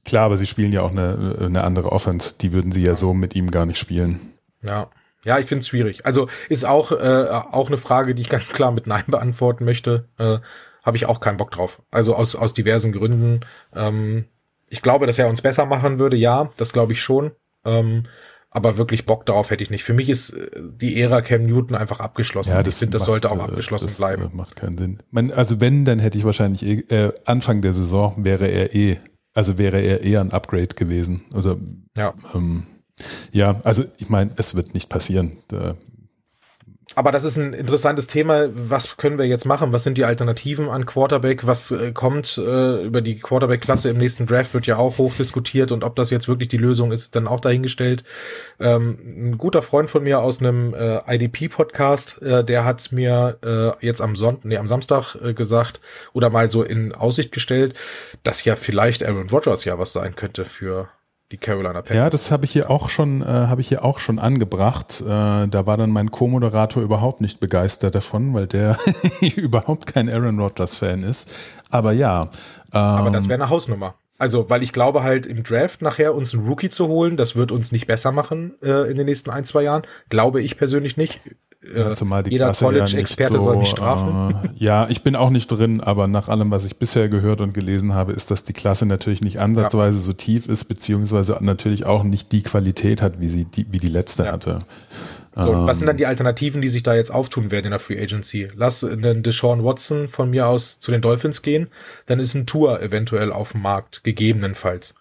Klar, aber sie spielen ja auch eine, eine andere Offense. Die würden sie ja so mit ihm gar nicht spielen. Ja. Ja, ich finde es schwierig. Also ist auch, äh, auch eine Frage, die ich ganz klar mit Nein beantworten möchte. Äh, Habe ich auch keinen Bock drauf. Also aus, aus diversen Gründen. Ähm, ich glaube, dass er uns besser machen würde, ja, das glaube ich schon. Ähm, aber wirklich Bock darauf hätte ich nicht. Für mich ist äh, die Ära Cam Newton einfach abgeschlossen. Ja, das ich finde, das sollte auch äh, abgeschlossen das bleiben. Äh, macht keinen Sinn. Man, also wenn, dann hätte ich wahrscheinlich eh, äh, Anfang der Saison wäre er eh, also wäre er eher ein Upgrade gewesen. Oder ja, ähm, ja also ich meine, es wird nicht passieren. Da aber das ist ein interessantes Thema. Was können wir jetzt machen? Was sind die Alternativen an Quarterback? Was äh, kommt äh, über die Quarterback-Klasse im nächsten Draft? Wird ja auch hoch diskutiert und ob das jetzt wirklich die Lösung ist, dann auch dahingestellt. Ähm, ein guter Freund von mir aus einem äh, IDP-Podcast, äh, der hat mir äh, jetzt am Sonntag, nee, am Samstag äh, gesagt oder mal so in Aussicht gestellt, dass ja vielleicht Aaron Rodgers ja was sein könnte für die Carolina Panthers. Ja, das habe ich hier auch schon, äh, habe ich hier auch schon angebracht. Äh, da war dann mein Co-Moderator überhaupt nicht begeistert davon, weil der überhaupt kein Aaron Rodgers Fan ist. Aber ja. Ähm, Aber das wäre eine Hausnummer. Also, weil ich glaube halt im Draft nachher uns einen Rookie zu holen, das wird uns nicht besser machen äh, in den nächsten ein, zwei Jahren. Glaube ich persönlich nicht. Ja, zumal die Jeder College-Experte ja so, soll mich strafen. Äh, ja, ich bin auch nicht drin, aber nach allem, was ich bisher gehört und gelesen habe, ist, dass die Klasse natürlich nicht ansatzweise ja. so tief ist, beziehungsweise natürlich auch nicht die Qualität hat, wie sie die, wie die letzte ja. hatte. So, ähm, was sind dann die Alternativen, die sich da jetzt auftun werden in der Free Agency? Lass den Deshaun Watson von mir aus zu den Dolphins gehen, dann ist ein Tour eventuell auf dem Markt, gegebenenfalls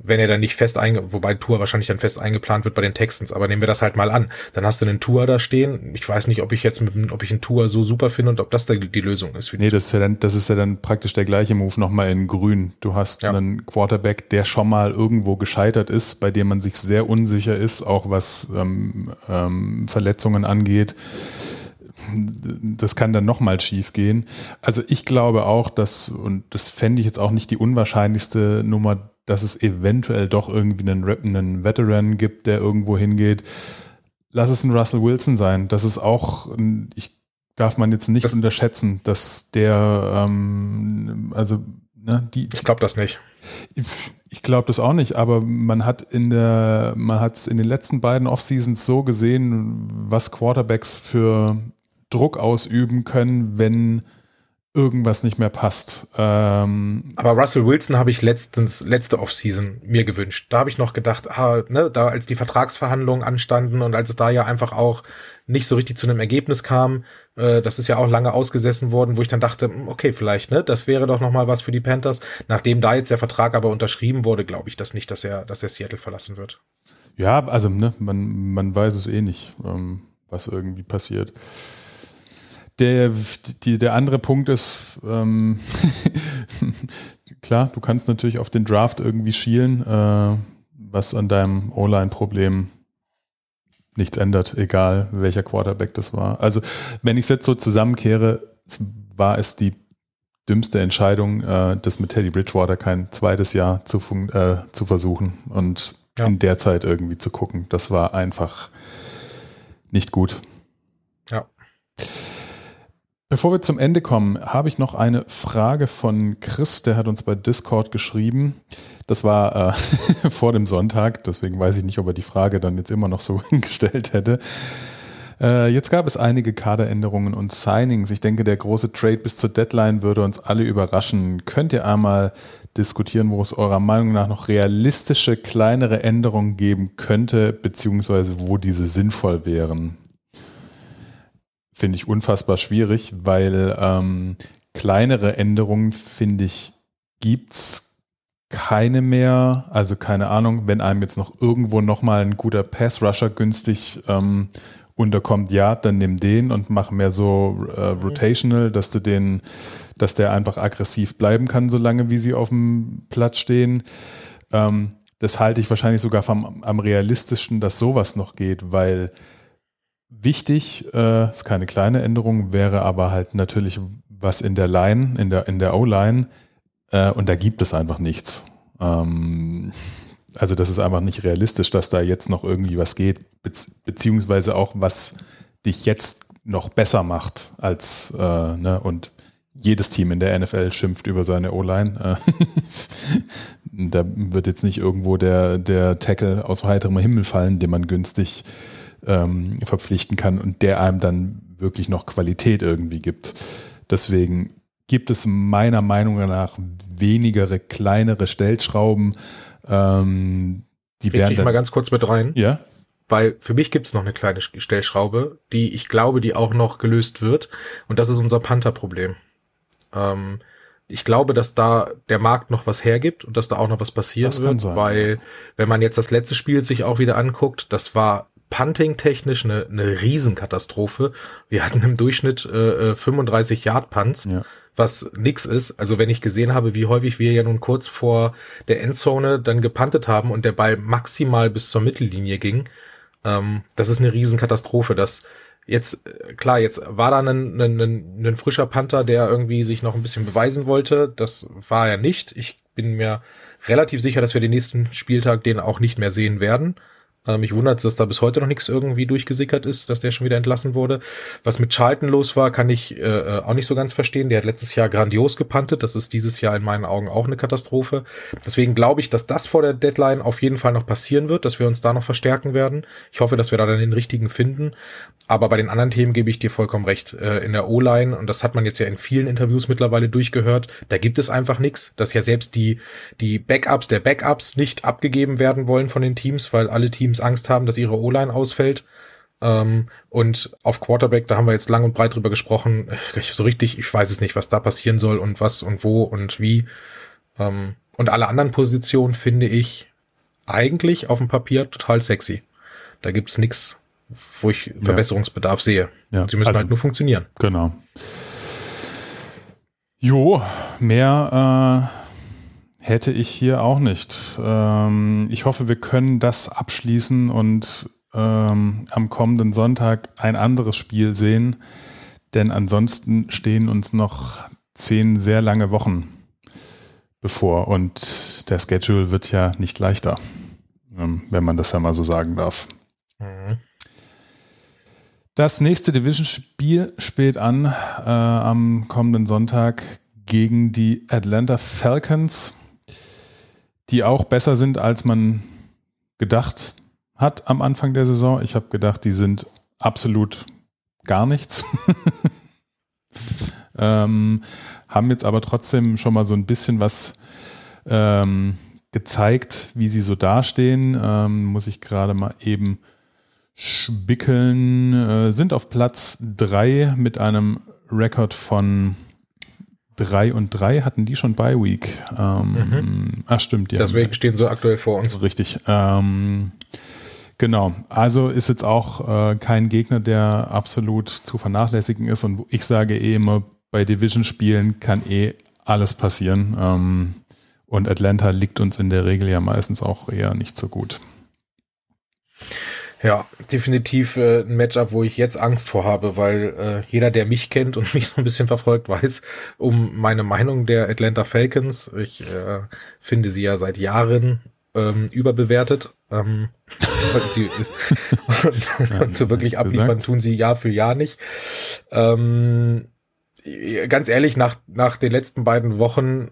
wenn er dann nicht fest einge, wobei Tour wahrscheinlich dann fest eingeplant wird bei den Texans, aber nehmen wir das halt mal an. Dann hast du einen Tour da stehen. Ich weiß nicht, ob ich jetzt mit, ob ich einen Tour so super finde und ob das da die Lösung ist. nee, das ist, ja dann, das ist ja dann praktisch der gleiche Move nochmal in grün. Du hast ja. einen Quarterback, der schon mal irgendwo gescheitert ist, bei dem man sich sehr unsicher ist, auch was ähm, ähm, Verletzungen angeht das kann dann nochmal schief gehen. Also ich glaube auch, dass, und das fände ich jetzt auch nicht die unwahrscheinlichste Nummer, dass es eventuell doch irgendwie einen, einen Veteran gibt, der irgendwo hingeht. Lass es ein Russell Wilson sein. Das ist auch, ich darf man jetzt nicht das unterschätzen, dass der, ähm, also, ne, die. Ich glaube das nicht. Ich, ich glaube das auch nicht, aber man hat in der, man hat es in den letzten beiden Off-Seasons so gesehen, was Quarterbacks für Druck ausüben können, wenn irgendwas nicht mehr passt. Ähm, Aber Russell Wilson habe ich letztens, letzte Offseason mir gewünscht. Da habe ich noch gedacht, ah, ne, da als die Vertragsverhandlungen anstanden und als es da ja einfach auch nicht so richtig zu einem Ergebnis kam, äh, das ist ja auch lange ausgesessen worden, wo ich dann dachte, hm, okay, vielleicht, ne, das wäre doch noch mal was für die Panthers. Nachdem da jetzt der Vertrag aber unterschrieben wurde, glaube ich das nicht, dass er, dass er Seattle verlassen wird. Ja, also ne, man, man weiß es eh nicht, ähm, was irgendwie passiert. Der, die, der andere Punkt ist, ähm, klar, du kannst natürlich auf den Draft irgendwie schielen, äh, was an deinem O-Line-Problem nichts ändert, egal welcher Quarterback das war. Also, wenn ich es jetzt so zusammenkehre, war es die dümmste Entscheidung, äh, das mit Teddy Bridgewater kein zweites Jahr zu, äh, zu versuchen und ja. in der Zeit irgendwie zu gucken. Das war einfach nicht gut. Ja. Bevor wir zum Ende kommen, habe ich noch eine Frage von Chris, der hat uns bei Discord geschrieben. Das war äh, vor dem Sonntag, deswegen weiß ich nicht, ob er die Frage dann jetzt immer noch so gestellt hätte. Äh, jetzt gab es einige Kaderänderungen und Signings. Ich denke, der große Trade bis zur Deadline würde uns alle überraschen. Könnt ihr einmal diskutieren, wo es eurer Meinung nach noch realistische kleinere Änderungen geben könnte, beziehungsweise wo diese sinnvoll wären? Finde ich unfassbar schwierig, weil ähm, kleinere Änderungen, finde ich, gibt's keine mehr. Also keine Ahnung, wenn einem jetzt noch irgendwo nochmal ein guter Pass-Rusher günstig ähm, unterkommt, ja, dann nimm den und mach mehr so äh, mhm. rotational, dass du den, dass der einfach aggressiv bleiben kann, solange wie sie auf dem Platz stehen. Ähm, das halte ich wahrscheinlich sogar vom, am realistischsten, dass sowas noch geht, weil wichtig, äh, ist keine kleine Änderung, wäre aber halt natürlich was in der Line, in der, in der O-Line, äh, und da gibt es einfach nichts. Ähm, also das ist einfach nicht realistisch, dass da jetzt noch irgendwie was geht, beziehungsweise auch was dich jetzt noch besser macht als äh, ne, und jedes Team in der NFL schimpft über seine O-Line. Äh, da wird jetzt nicht irgendwo der, der Tackle aus heiterem Himmel fallen, den man günstig ähm, verpflichten kann und der einem dann wirklich noch Qualität irgendwie gibt. Deswegen gibt es meiner Meinung nach wenigere kleinere Stellschrauben, ähm, die werden ich mal ganz kurz mit rein. Ja. Weil für mich gibt es noch eine kleine Stellschraube, die ich glaube, die auch noch gelöst wird. Und das ist unser Panther-Problem. Ähm, ich glaube, dass da der Markt noch was hergibt und dass da auch noch was passieren das wird, sein, weil wenn man jetzt das letzte Spiel sich auch wieder anguckt, das war Punting-technisch eine, eine Riesenkatastrophe. Wir hatten im Durchschnitt äh, 35 äh, Yard-Punts. Ja was nix ist. Also wenn ich gesehen habe, wie häufig wir ja nun kurz vor der Endzone dann gepantet haben und der Ball maximal bis zur Mittellinie ging, ähm, das ist eine Riesenkatastrophe. Das jetzt, äh, klar, jetzt war da ein, ein, ein, ein frischer Panther, der irgendwie sich noch ein bisschen beweisen wollte. Das war er nicht. Ich bin mir relativ sicher, dass wir den nächsten Spieltag den auch nicht mehr sehen werden. Äh, mich wundert, dass da bis heute noch nichts irgendwie durchgesickert ist, dass der schon wieder entlassen wurde. Was mit Charlton los war, kann ich äh, äh, auch nicht so ganz verstehen. Der hat letztes Jahr grandios gepantet. Das ist dieses Jahr in meinen Augen auch eine Katastrophe. Deswegen glaube ich, dass das vor der Deadline auf jeden Fall noch passieren wird, dass wir uns da noch verstärken werden. Ich hoffe, dass wir da dann den richtigen finden. Aber bei den anderen Themen gebe ich dir vollkommen recht. Äh, in der O-Line, und das hat man jetzt ja in vielen Interviews mittlerweile durchgehört, da gibt es einfach nichts, dass ja selbst die, die Backups der Backups nicht abgegeben werden wollen von den Teams, weil alle Teams Angst haben, dass ihre O-Line ausfällt. Ähm, und auf Quarterback, da haben wir jetzt lang und breit drüber gesprochen. So richtig, ich weiß es nicht, was da passieren soll und was und wo und wie. Ähm, und alle anderen Positionen finde ich eigentlich auf dem Papier total sexy. Da gibt's nix wo ich Verbesserungsbedarf sehe. Ja. Sie müssen also, halt nur funktionieren. Genau. Jo, mehr äh, hätte ich hier auch nicht. Ähm, ich hoffe, wir können das abschließen und ähm, am kommenden Sonntag ein anderes Spiel sehen, denn ansonsten stehen uns noch zehn sehr lange Wochen bevor und der Schedule wird ja nicht leichter, ähm, wenn man das ja mal so sagen darf. Mhm. Das nächste Division-Spiel spielt an äh, am kommenden Sonntag gegen die Atlanta Falcons, die auch besser sind, als man gedacht hat am Anfang der Saison. Ich habe gedacht, die sind absolut gar nichts. ähm, haben jetzt aber trotzdem schon mal so ein bisschen was ähm, gezeigt, wie sie so dastehen. Ähm, muss ich gerade mal eben Spickeln äh, sind auf Platz 3 mit einem Rekord von 3 und 3. Hatten die schon bei Week? Ähm, mhm. Ach, stimmt. Ja. Deswegen stehen sie aktuell vor uns. Richtig. Ähm, genau. Also ist jetzt auch äh, kein Gegner, der absolut zu vernachlässigen ist. Und ich sage eh immer, bei Division-Spielen kann eh alles passieren. Ähm, und Atlanta liegt uns in der Regel ja meistens auch eher nicht so gut. Ja, definitiv äh, ein Matchup, wo ich jetzt Angst vor habe, weil äh, jeder, der mich kennt und mich so ein bisschen verfolgt, weiß um meine Meinung der Atlanta Falcons. Ich äh, finde sie ja seit Jahren ähm, überbewertet. Ähm, und, sie, und, und so wirklich abliefern tun sie Jahr für Jahr nicht. Ähm, ganz ehrlich, nach, nach den letzten beiden Wochen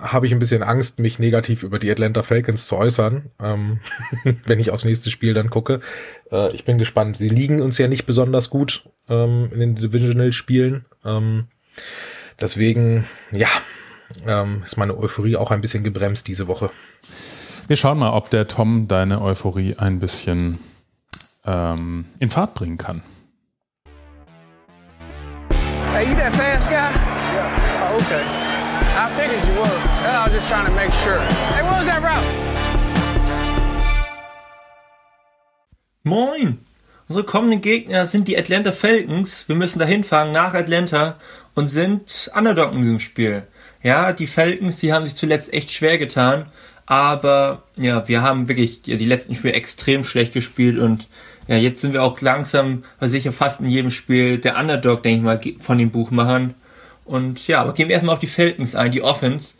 habe ich ein bisschen Angst, mich negativ über die Atlanta Falcons zu äußern, ähm, wenn ich aufs nächste Spiel dann gucke. Äh, ich bin gespannt. Sie liegen uns ja nicht besonders gut ähm, in den Divisional-Spielen. Ähm, deswegen, ja, ähm, ist meine Euphorie auch ein bisschen gebremst diese Woche. Wir schauen mal, ob der Tom deine Euphorie ein bisschen ähm, in Fahrt bringen kann. Hey, you that fast guy? Yeah. Oh, okay. I figured you were. I was just trying to make sure. Hey, what was that route? Moin! Unsere kommenden Gegner sind die Atlanta Falcons. Wir müssen da hinfahren nach Atlanta und sind Underdog in diesem Spiel. Ja, die Falcons, die haben sich zuletzt echt schwer getan, aber ja, wir haben wirklich ja, die letzten Spiele extrem schlecht gespielt und ja, jetzt sind wir auch langsam, sicher fast in jedem Spiel der Underdog, denke ich mal, von den Buchmachern. Und ja, aber gehen wir erstmal auf die Falcons ein. Die Offense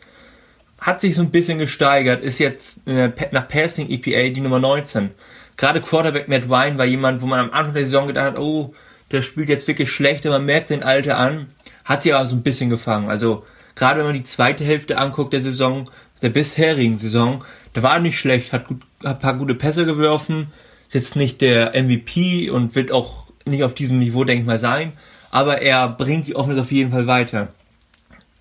hat sich so ein bisschen gesteigert, ist jetzt nach Passing EPA die Nummer 19. Gerade Quarterback Matt Wine war jemand, wo man am Anfang der Saison gedacht hat, oh, der spielt jetzt wirklich schlecht, man merkt den Alter an, hat sich aber so ein bisschen gefangen. Also gerade wenn man die zweite Hälfte anguckt der Saison, der bisherigen Saison, da war er nicht schlecht, hat, gut, hat ein paar gute Pässe geworfen, ist jetzt nicht der MVP und wird auch nicht auf diesem Niveau, denke ich mal, sein aber er bringt die Offense auf jeden Fall weiter.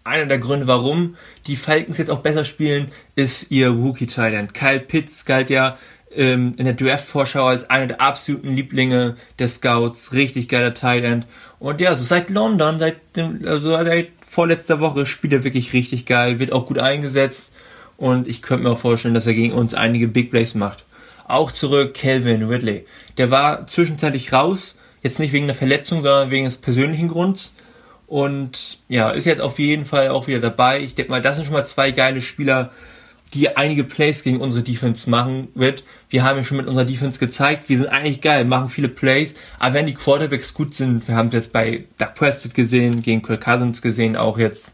Einer der Gründe, warum die Falcons jetzt auch besser spielen, ist ihr Rookie-Talent. Kyle Pitts galt ja ähm, in der Draft-Vorschau als einer der absoluten Lieblinge der Scouts. Richtig geiler Talent. Und ja, so seit London, seit, dem, also seit vorletzter Woche spielt er wirklich richtig geil, wird auch gut eingesetzt. Und ich könnte mir auch vorstellen, dass er gegen uns einige Big Plays macht. Auch zurück Calvin Ridley. Der war zwischenzeitlich raus, Jetzt nicht wegen der Verletzung, sondern wegen des persönlichen Grunds. Und ja, ist jetzt auf jeden Fall auch wieder dabei. Ich denke mal, das sind schon mal zwei geile Spieler, die einige Plays gegen unsere Defense machen wird. Wir haben ja schon mit unserer Defense gezeigt, wir sind eigentlich geil, machen viele Plays, aber wenn die Quarterbacks gut sind, wir haben jetzt bei Doug Prescott gesehen, gegen Kirk Cousins gesehen, auch jetzt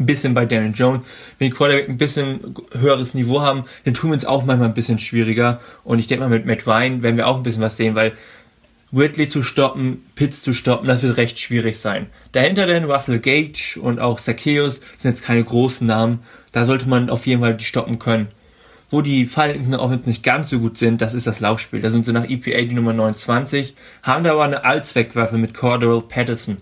ein bisschen bei Daniel Jones. Wenn die Quarterbacks ein bisschen höheres Niveau haben, dann tun wir uns auch manchmal ein bisschen schwieriger. Und ich denke mal, mit Matt Ryan werden wir auch ein bisschen was sehen, weil Ridley zu stoppen, Pitts zu stoppen, das wird recht schwierig sein. Dahinter dann Russell Gage und auch Zacchaeus sind jetzt keine großen Namen. Da sollte man auf jeden Fall die stoppen können. Wo die Falcons auch nicht ganz so gut sind, das ist das Laufspiel. Da sind sie nach EPA die Nummer 29, haben da aber eine Allzweckwaffe mit Cordero Patterson.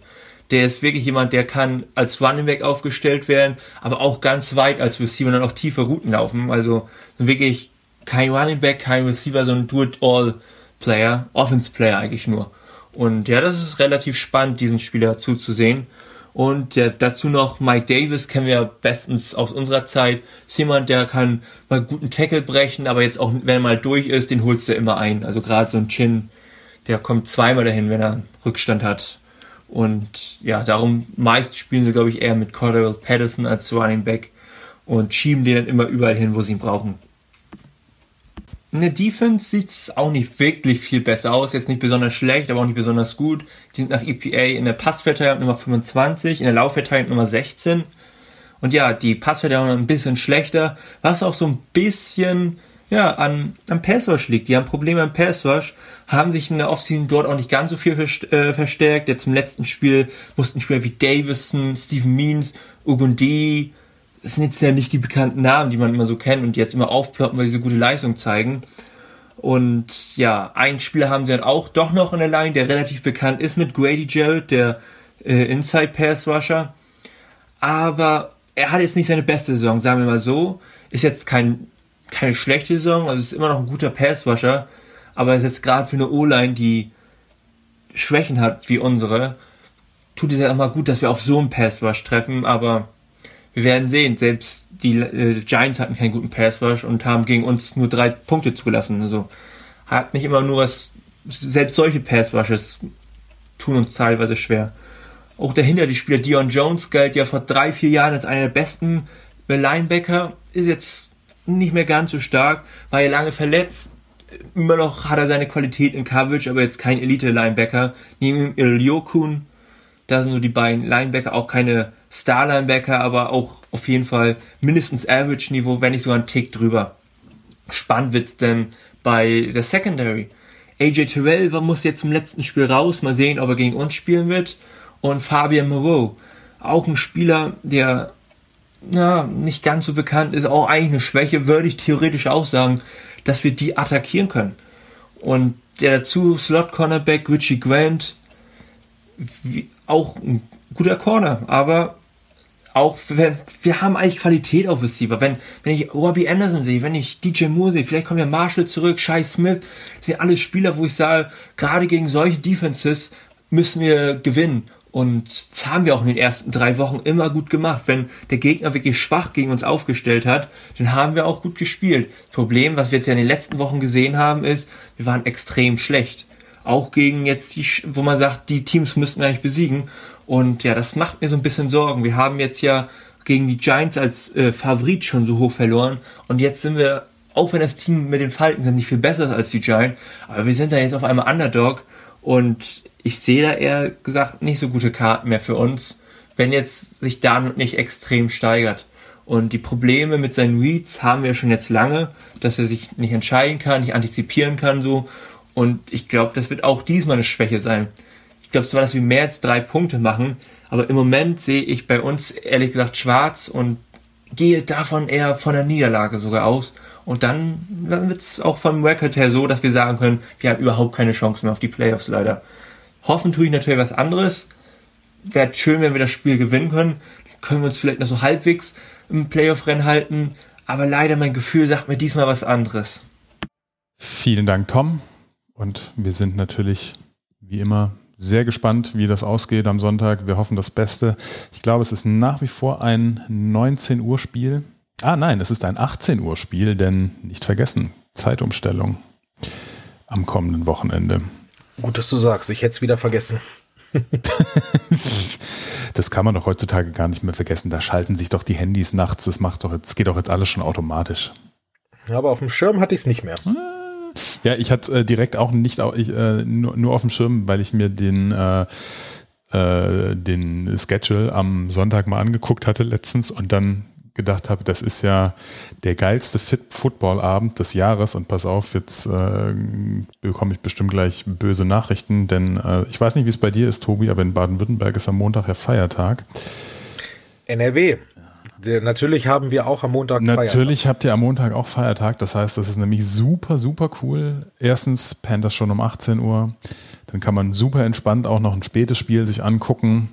Der ist wirklich jemand, der kann als Running Back aufgestellt werden, aber auch ganz weit als Receiver und dann auch tiefe Routen laufen. Also wirklich kein Running Back, kein Receiver, sondern Do-it-all Player, Offense Player eigentlich nur. Und ja, das ist relativ spannend, diesen Spieler zuzusehen. Und ja, dazu noch Mike Davis kennen wir bestens aus unserer Zeit. Ist jemand, der kann mal guten Tackle brechen, aber jetzt auch, wenn er mal durch ist, den holst du immer ein. Also gerade so ein Chin, der kommt zweimal dahin, wenn er Rückstand hat. Und ja, darum meist spielen sie, glaube ich, eher mit Cordell Patterson als Running Back und schieben den dann immer überall hin, wo sie ihn brauchen. In der Defense sieht es auch nicht wirklich viel besser aus. Jetzt nicht besonders schlecht, aber auch nicht besonders gut. Die sind nach EPA in der Passverteilung Nummer 25, in der Laufverteilung Nummer 16. Und ja, die Passverteilung ein bisschen schlechter, was auch so ein bisschen ja, an, am Passwash liegt. Die haben Probleme am Passwash, haben sich in der Offseason dort auch nicht ganz so viel äh, verstärkt. Jetzt im letzten Spiel mussten Spieler wie Davison, Steven Means, Ugundi, das sind jetzt ja nicht die bekannten Namen, die man immer so kennt und jetzt immer aufploppen, weil sie so gute Leistung zeigen. Und ja, einen Spieler haben sie dann auch doch noch in der Line, der relativ bekannt ist mit Grady Jarrett, der äh, Inside Pass Rusher. Aber er hat jetzt nicht seine beste Saison, sagen wir mal so. Ist jetzt kein, keine schlechte Saison, also ist immer noch ein guter Pass Rusher. Aber ist jetzt gerade für eine O-Line, die Schwächen hat wie unsere, tut es ja mal gut, dass wir auf so einen Pass Rush treffen, aber wir werden sehen. Selbst die äh, Giants hatten keinen guten Pass Rush und haben gegen uns nur drei Punkte zugelassen. Also hat nicht immer nur was. Selbst solche Pass Rushes tun uns teilweise schwer. Auch dahinter die Spieler Dion Jones galt ja vor drei, vier Jahren als einer der besten Linebacker, ist jetzt nicht mehr ganz so stark, war ja lange verletzt, immer noch hat er seine Qualität in Coverage, aber jetzt kein Elite-Linebacker. Neben ihm Iliokun, da sind so die beiden Linebacker, auch keine Star-Linebacker, aber auch auf jeden Fall mindestens Average-Niveau, wenn nicht sogar ein Tick drüber. Spannend wird's denn bei der Secondary. AJ Terrell muss jetzt im letzten Spiel raus, mal sehen, ob er gegen uns spielen wird. Und Fabian Moreau, auch ein Spieler, der na, nicht ganz so bekannt ist, auch eigentlich eine Schwäche, würde ich theoretisch auch sagen, dass wir die attackieren können. Und der dazu Slot-Cornerback Richie Grant, wie, auch ein guter Corner, aber auch wenn, wir haben eigentlich Qualität auf Receiver. Wenn, wenn ich Robbie Anderson sehe, wenn ich DJ Moore sehe, vielleicht kommt ja Marshall zurück, Shai Smith, das sind alles Spieler, wo ich sage, gerade gegen solche Defenses müssen wir gewinnen. Und das haben wir auch in den ersten drei Wochen immer gut gemacht. Wenn der Gegner wirklich schwach gegen uns aufgestellt hat, dann haben wir auch gut gespielt. Das Problem, was wir jetzt ja in den letzten Wochen gesehen haben, ist, wir waren extrem schlecht. Auch gegen jetzt die, wo man sagt, die Teams müssten eigentlich besiegen. Und ja, das macht mir so ein bisschen Sorgen. Wir haben jetzt ja gegen die Giants als äh, Favorit schon so hoch verloren. Und jetzt sind wir, auch wenn das Team mit den Falken sind, nicht viel besser als die Giants, aber wir sind da jetzt auf einmal Underdog. Und ich sehe da eher gesagt nicht so gute Karten mehr für uns, wenn jetzt sich da nicht extrem steigert. Und die Probleme mit seinen Reads haben wir schon jetzt lange, dass er sich nicht entscheiden kann, nicht antizipieren kann so. Und ich glaube, das wird auch diesmal eine Schwäche sein. Ich glaube zwar, dass wir mehr als drei Punkte machen, aber im Moment sehe ich bei uns ehrlich gesagt schwarz und gehe davon eher von der Niederlage sogar aus. Und dann, dann wird es auch vom Record her so, dass wir sagen können, wir haben überhaupt keine Chance mehr auf die Playoffs leider. Hoffen tue ich natürlich was anderes. Wäre schön, wenn wir das Spiel gewinnen können. Können wir uns vielleicht noch so halbwegs im Playoff-Rennen halten. Aber leider mein Gefühl sagt mir diesmal was anderes. Vielen Dank, Tom. Und wir sind natürlich wie immer sehr gespannt, wie das ausgeht am Sonntag. Wir hoffen das Beste. Ich glaube, es ist nach wie vor ein 19 Uhr Spiel. Ah nein, es ist ein 18 Uhr Spiel, denn nicht vergessen, Zeitumstellung am kommenden Wochenende. Gut, dass du sagst. Ich hätte es wieder vergessen. das kann man doch heutzutage gar nicht mehr vergessen. Da schalten sich doch die Handys nachts. Das macht doch jetzt, geht doch jetzt alles schon automatisch. Aber auf dem Schirm hatte ich es nicht mehr. Ja, ich hatte äh, direkt auch nicht, ich, äh, nur, nur auf dem Schirm, weil ich mir den, äh, äh, den Schedule am Sonntag mal angeguckt hatte letztens und dann gedacht habe, das ist ja der geilste Football-Abend des Jahres und pass auf, jetzt äh, bekomme ich bestimmt gleich böse Nachrichten, denn äh, ich weiß nicht, wie es bei dir ist, Tobi, aber in Baden-Württemberg ist am Montag ja Feiertag. NRW. Natürlich haben wir auch am Montag Natürlich Feiertag. habt ihr am Montag auch Feiertag, das heißt, das ist nämlich super, super cool. Erstens Panthers schon um 18 Uhr, dann kann man super entspannt auch noch ein spätes Spiel sich angucken.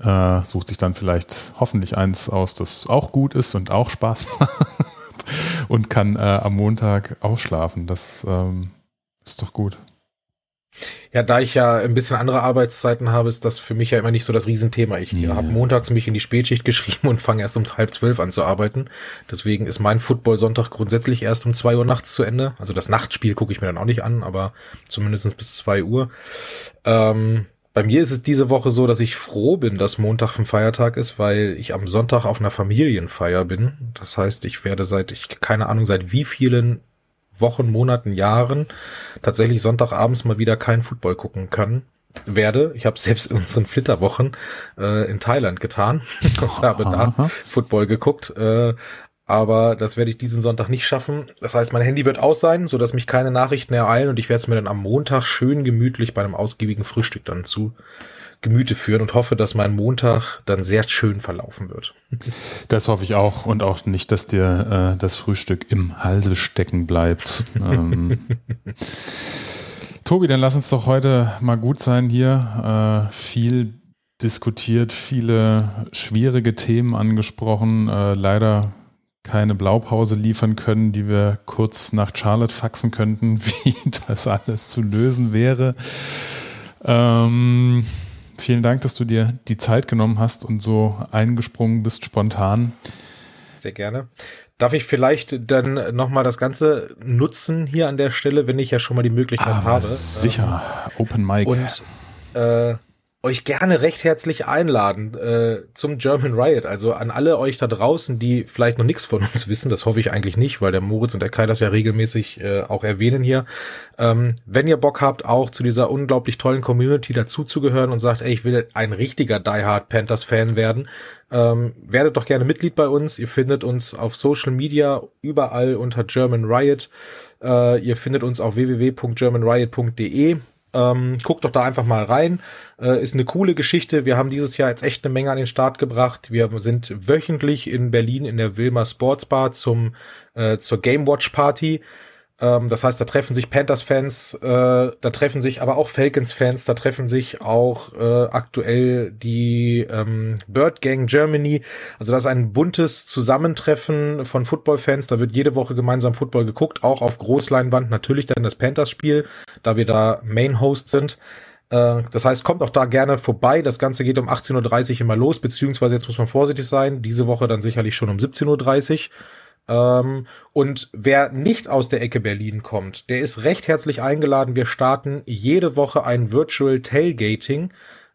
Äh, sucht sich dann vielleicht hoffentlich eins aus, das auch gut ist und auch Spaß macht und kann äh, am Montag ausschlafen. Das ähm, ist doch gut. Ja, da ich ja ein bisschen andere Arbeitszeiten habe, ist das für mich ja immer nicht so das Riesenthema. Ich yeah. habe montags mich in die Spätschicht geschrieben und fange erst um halb zwölf an zu arbeiten. Deswegen ist mein Football-Sonntag grundsätzlich erst um zwei Uhr nachts zu Ende. Also das Nachtspiel gucke ich mir dann auch nicht an, aber zumindest bis zwei Uhr. Ähm, bei mir ist es diese Woche so, dass ich froh bin, dass Montag ein Feiertag ist, weil ich am Sonntag auf einer Familienfeier bin. Das heißt, ich werde seit, ich keine Ahnung, seit wie vielen Wochen, Monaten, Jahren tatsächlich Sonntagabends mal wieder kein Football gucken können werde. Ich habe selbst in unseren Flitterwochen äh, in Thailand getan und habe da Football geguckt. Äh, aber das werde ich diesen Sonntag nicht schaffen. Das heißt, mein Handy wird aus sein, so dass mich keine Nachrichten ereilen und ich werde es mir dann am Montag schön gemütlich bei einem ausgiebigen Frühstück dann zu Gemüte führen und hoffe, dass mein Montag dann sehr schön verlaufen wird. Das hoffe ich auch und auch nicht, dass dir äh, das Frühstück im Halse stecken bleibt. ähm. Tobi, dann lass uns doch heute mal gut sein hier. Äh, viel diskutiert, viele schwierige Themen angesprochen. Äh, leider keine Blaupause liefern können, die wir kurz nach Charlotte faxen könnten, wie das alles zu lösen wäre. Ähm, vielen Dank, dass du dir die Zeit genommen hast und so eingesprungen bist spontan. Sehr gerne. Darf ich vielleicht dann nochmal das Ganze nutzen hier an der Stelle, wenn ich ja schon mal die Möglichkeit Aber habe? Sicher, ähm, Open Mic. Und äh, euch gerne recht herzlich einladen äh, zum German Riot. Also an alle euch da draußen, die vielleicht noch nichts von uns wissen, das hoffe ich eigentlich nicht, weil der Moritz und der Kai das ja regelmäßig äh, auch erwähnen hier. Ähm, wenn ihr Bock habt, auch zu dieser unglaublich tollen Community dazuzugehören und sagt, ey, ich will ein richtiger Die Hard Panthers Fan werden, ähm, werdet doch gerne Mitglied bei uns. Ihr findet uns auf Social Media überall unter German Riot. Äh, ihr findet uns auf www.germanriot.de. Ähm, guckt doch da einfach mal rein. Äh, ist eine coole Geschichte. Wir haben dieses Jahr jetzt echt eine Menge an den Start gebracht. Wir sind wöchentlich in Berlin in der Wilma Sports Bar zum äh, zur Game Watch Party. Ähm, das heißt, da treffen sich Panthers-Fans, äh, da treffen sich aber auch Falcons-Fans, da treffen sich auch äh, aktuell die ähm, Bird Gang Germany. Also das ist ein buntes Zusammentreffen von Football-Fans. Da wird jede Woche gemeinsam Football geguckt, auch auf Großleinwand. Natürlich dann das Panthers-Spiel, da wir da Main-Host sind. Äh, das heißt, kommt auch da gerne vorbei. Das Ganze geht um 18.30 Uhr immer los, beziehungsweise jetzt muss man vorsichtig sein. Diese Woche dann sicherlich schon um 17.30 Uhr. Ähm, und wer nicht aus der Ecke Berlin kommt, der ist recht herzlich eingeladen. Wir starten jede Woche ein Virtual Tailgating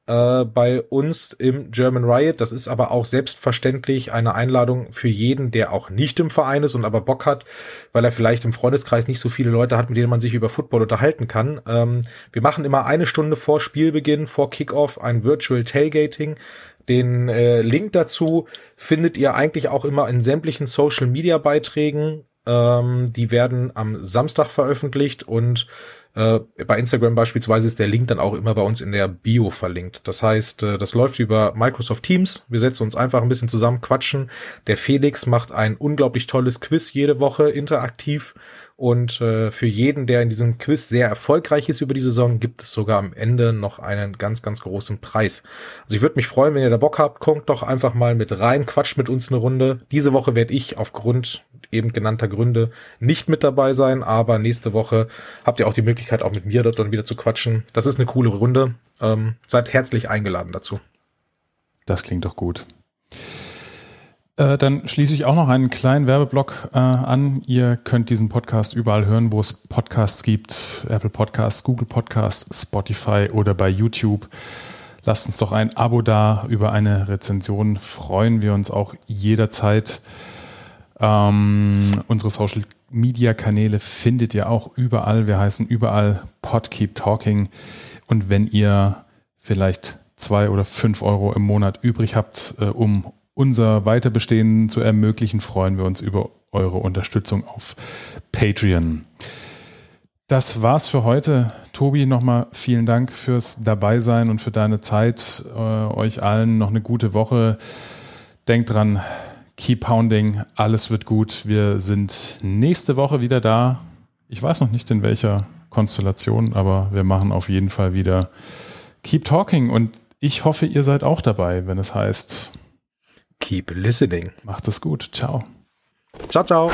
äh, bei uns im German Riot. Das ist aber auch selbstverständlich eine Einladung für jeden, der auch nicht im Verein ist und aber Bock hat, weil er vielleicht im Freundeskreis nicht so viele Leute hat, mit denen man sich über Football unterhalten kann. Ähm, wir machen immer eine Stunde vor Spielbeginn, vor Kickoff, ein Virtual Tailgating. Den äh, Link dazu findet ihr eigentlich auch immer in sämtlichen Social Media Beiträgen. Ähm, die werden am Samstag veröffentlicht und äh, bei Instagram beispielsweise ist der Link dann auch immer bei uns in der Bio verlinkt. Das heißt, äh, das läuft über Microsoft Teams. Wir setzen uns einfach ein bisschen zusammen, quatschen. Der Felix macht ein unglaublich tolles Quiz jede Woche interaktiv und äh, für jeden, der in diesem Quiz sehr erfolgreich ist über die Saison, gibt es sogar am Ende noch einen ganz, ganz großen Preis. Also ich würde mich freuen, wenn ihr da Bock habt, kommt doch einfach mal mit rein, quatscht mit uns eine Runde. Diese Woche werde ich aufgrund eben genannter Gründe nicht mit dabei sein, aber nächste Woche habt ihr auch die Möglichkeit, auch mit mir dort dann wieder zu quatschen. Das ist eine coole Runde. Ähm, seid herzlich eingeladen dazu. Das klingt doch gut. Äh, dann schließe ich auch noch einen kleinen Werbeblock äh, an. Ihr könnt diesen Podcast überall hören, wo es Podcasts gibt. Apple Podcasts, Google Podcasts, Spotify oder bei YouTube. Lasst uns doch ein Abo da. Über eine Rezension freuen wir uns auch jederzeit. Ähm, unsere Social Media Kanäle findet ihr auch überall. Wir heißen überall Pod Keep Talking. Und wenn ihr vielleicht zwei oder fünf Euro im Monat übrig habt, äh, um unser Weiterbestehen zu ermöglichen, freuen wir uns über eure Unterstützung auf Patreon. Das war's für heute. Tobi, nochmal vielen Dank fürs Dabeisein und für deine Zeit. Äh, euch allen noch eine gute Woche. Denkt dran, keep pounding, alles wird gut. Wir sind nächste Woche wieder da. Ich weiß noch nicht in welcher Konstellation, aber wir machen auf jeden Fall wieder Keep Talking und ich hoffe, ihr seid auch dabei, wenn es heißt Keep listening. Macht es gut. Ciao. Ciao, ciao.